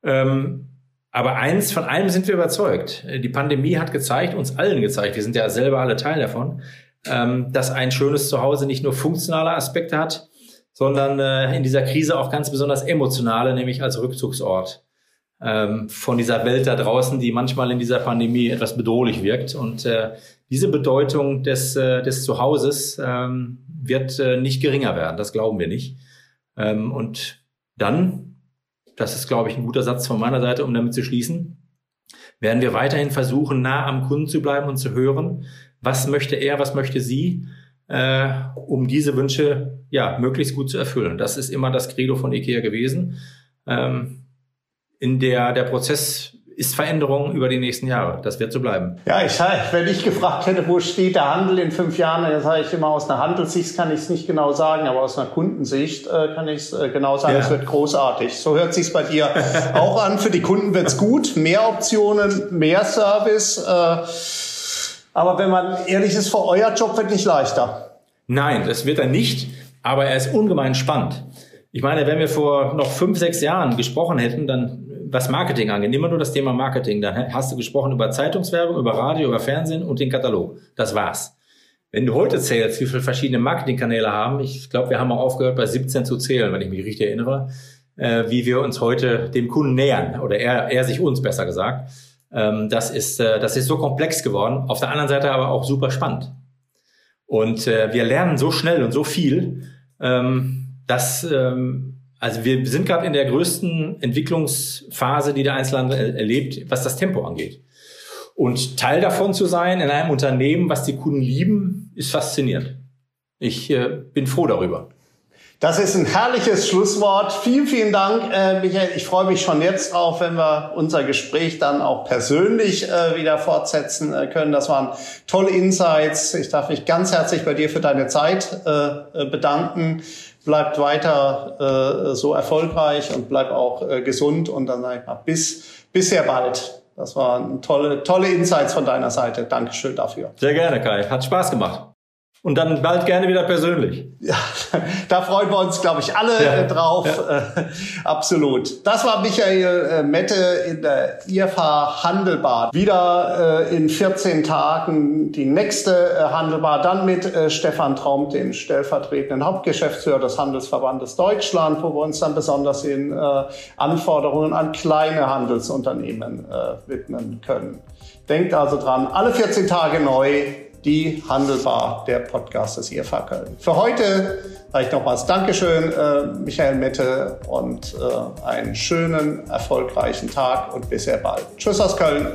Ähm, aber eins, von allem sind wir überzeugt. Die Pandemie hat gezeigt, uns allen gezeigt, wir sind ja selber alle Teil davon, ähm, dass ein schönes Zuhause nicht nur funktionale Aspekte hat, sondern äh, in dieser Krise auch ganz besonders emotionale, nämlich als Rückzugsort ähm, von dieser Welt da draußen, die manchmal in dieser Pandemie etwas bedrohlich wirkt. Und äh, diese Bedeutung des, äh, des Zuhauses ähm, wird äh, nicht geringer werden, das glauben wir nicht. Ähm, und dann, das ist, glaube ich, ein guter Satz von meiner Seite, um damit zu schließen, werden wir weiterhin versuchen, nah am Kunden zu bleiben und zu hören, was möchte er, was möchte sie, äh, um diese Wünsche ja möglichst gut zu erfüllen. Das ist immer das Credo von IKEA gewesen. Ähm, in der, der Prozess ist Veränderung über die nächsten Jahre. Das wird so bleiben. Ja, ich, wenn ich gefragt hätte, wo steht der Handel in fünf Jahren, dann sage ich immer, aus einer Handelssicht kann ich es nicht genau sagen, aber aus einer Kundensicht äh, kann ich es äh, genau sagen, ja. es wird großartig. So hört sich bei dir auch an. Für die Kunden wird's gut, mehr Optionen, mehr Service. Äh, aber wenn man ehrlich ist, für euer Job wird nicht leichter. Nein, das wird er nicht, aber er ist ungemein spannend. Ich meine, wenn wir vor noch fünf, sechs Jahren gesprochen hätten, dann was Marketing angeht, immer nur das Thema Marketing, dann hast du gesprochen über Zeitungswerbung, über Radio, über Fernsehen und den Katalog. Das war's. Wenn du heute zählst, wie viele verschiedene Marketingkanäle haben, ich glaube, wir haben auch aufgehört bei 17 zu zählen, wenn ich mich richtig erinnere, äh, wie wir uns heute dem Kunden nähern oder er, er sich uns besser gesagt. Ähm, das ist äh, das ist so komplex geworden. Auf der anderen Seite aber auch super spannend. Und äh, wir lernen so schnell und so viel, ähm, dass ähm, also wir sind gerade in der größten Entwicklungsphase, die der Einzelhandel erlebt, was das Tempo angeht. Und Teil davon zu sein in einem Unternehmen, was die Kunden lieben, ist faszinierend. Ich äh, bin froh darüber. Das ist ein herrliches Schlusswort. Vielen, vielen Dank, äh, Michael. Ich freue mich schon jetzt drauf, wenn wir unser Gespräch dann auch persönlich äh, wieder fortsetzen äh, können. Das waren tolle Insights. Ich darf mich ganz herzlich bei dir für deine Zeit äh, bedanken bleibt weiter äh, so erfolgreich und bleibt auch äh, gesund und dann sage ich mal bis, bis sehr bald. Das waren tolle, tolle Insights von deiner Seite. Dankeschön dafür. Sehr gerne, Kai. Hat Spaß gemacht. Und dann bald gerne wieder persönlich. Ja, da freuen wir uns, glaube ich, alle ja. Äh, drauf. Ja. Äh, absolut. Das war Michael äh, Mette in der IFH Handelbar. Wieder äh, in 14 Tagen die nächste Handelbar. Dann mit Stefan Traum, dem stellvertretenden Hauptgeschäftsführer des Handelsverbandes Deutschland, wo wir uns dann besonders den Anforderungen an kleine Handelsunternehmen widmen können. Denkt also dran, alle 14 Tage neu die Handelbar, der Podcast des IFA Köln. Für heute sage ich nochmals Dankeschön, äh, Michael Mette, und äh, einen schönen, erfolgreichen Tag und bis sehr bald. Tschüss aus Köln.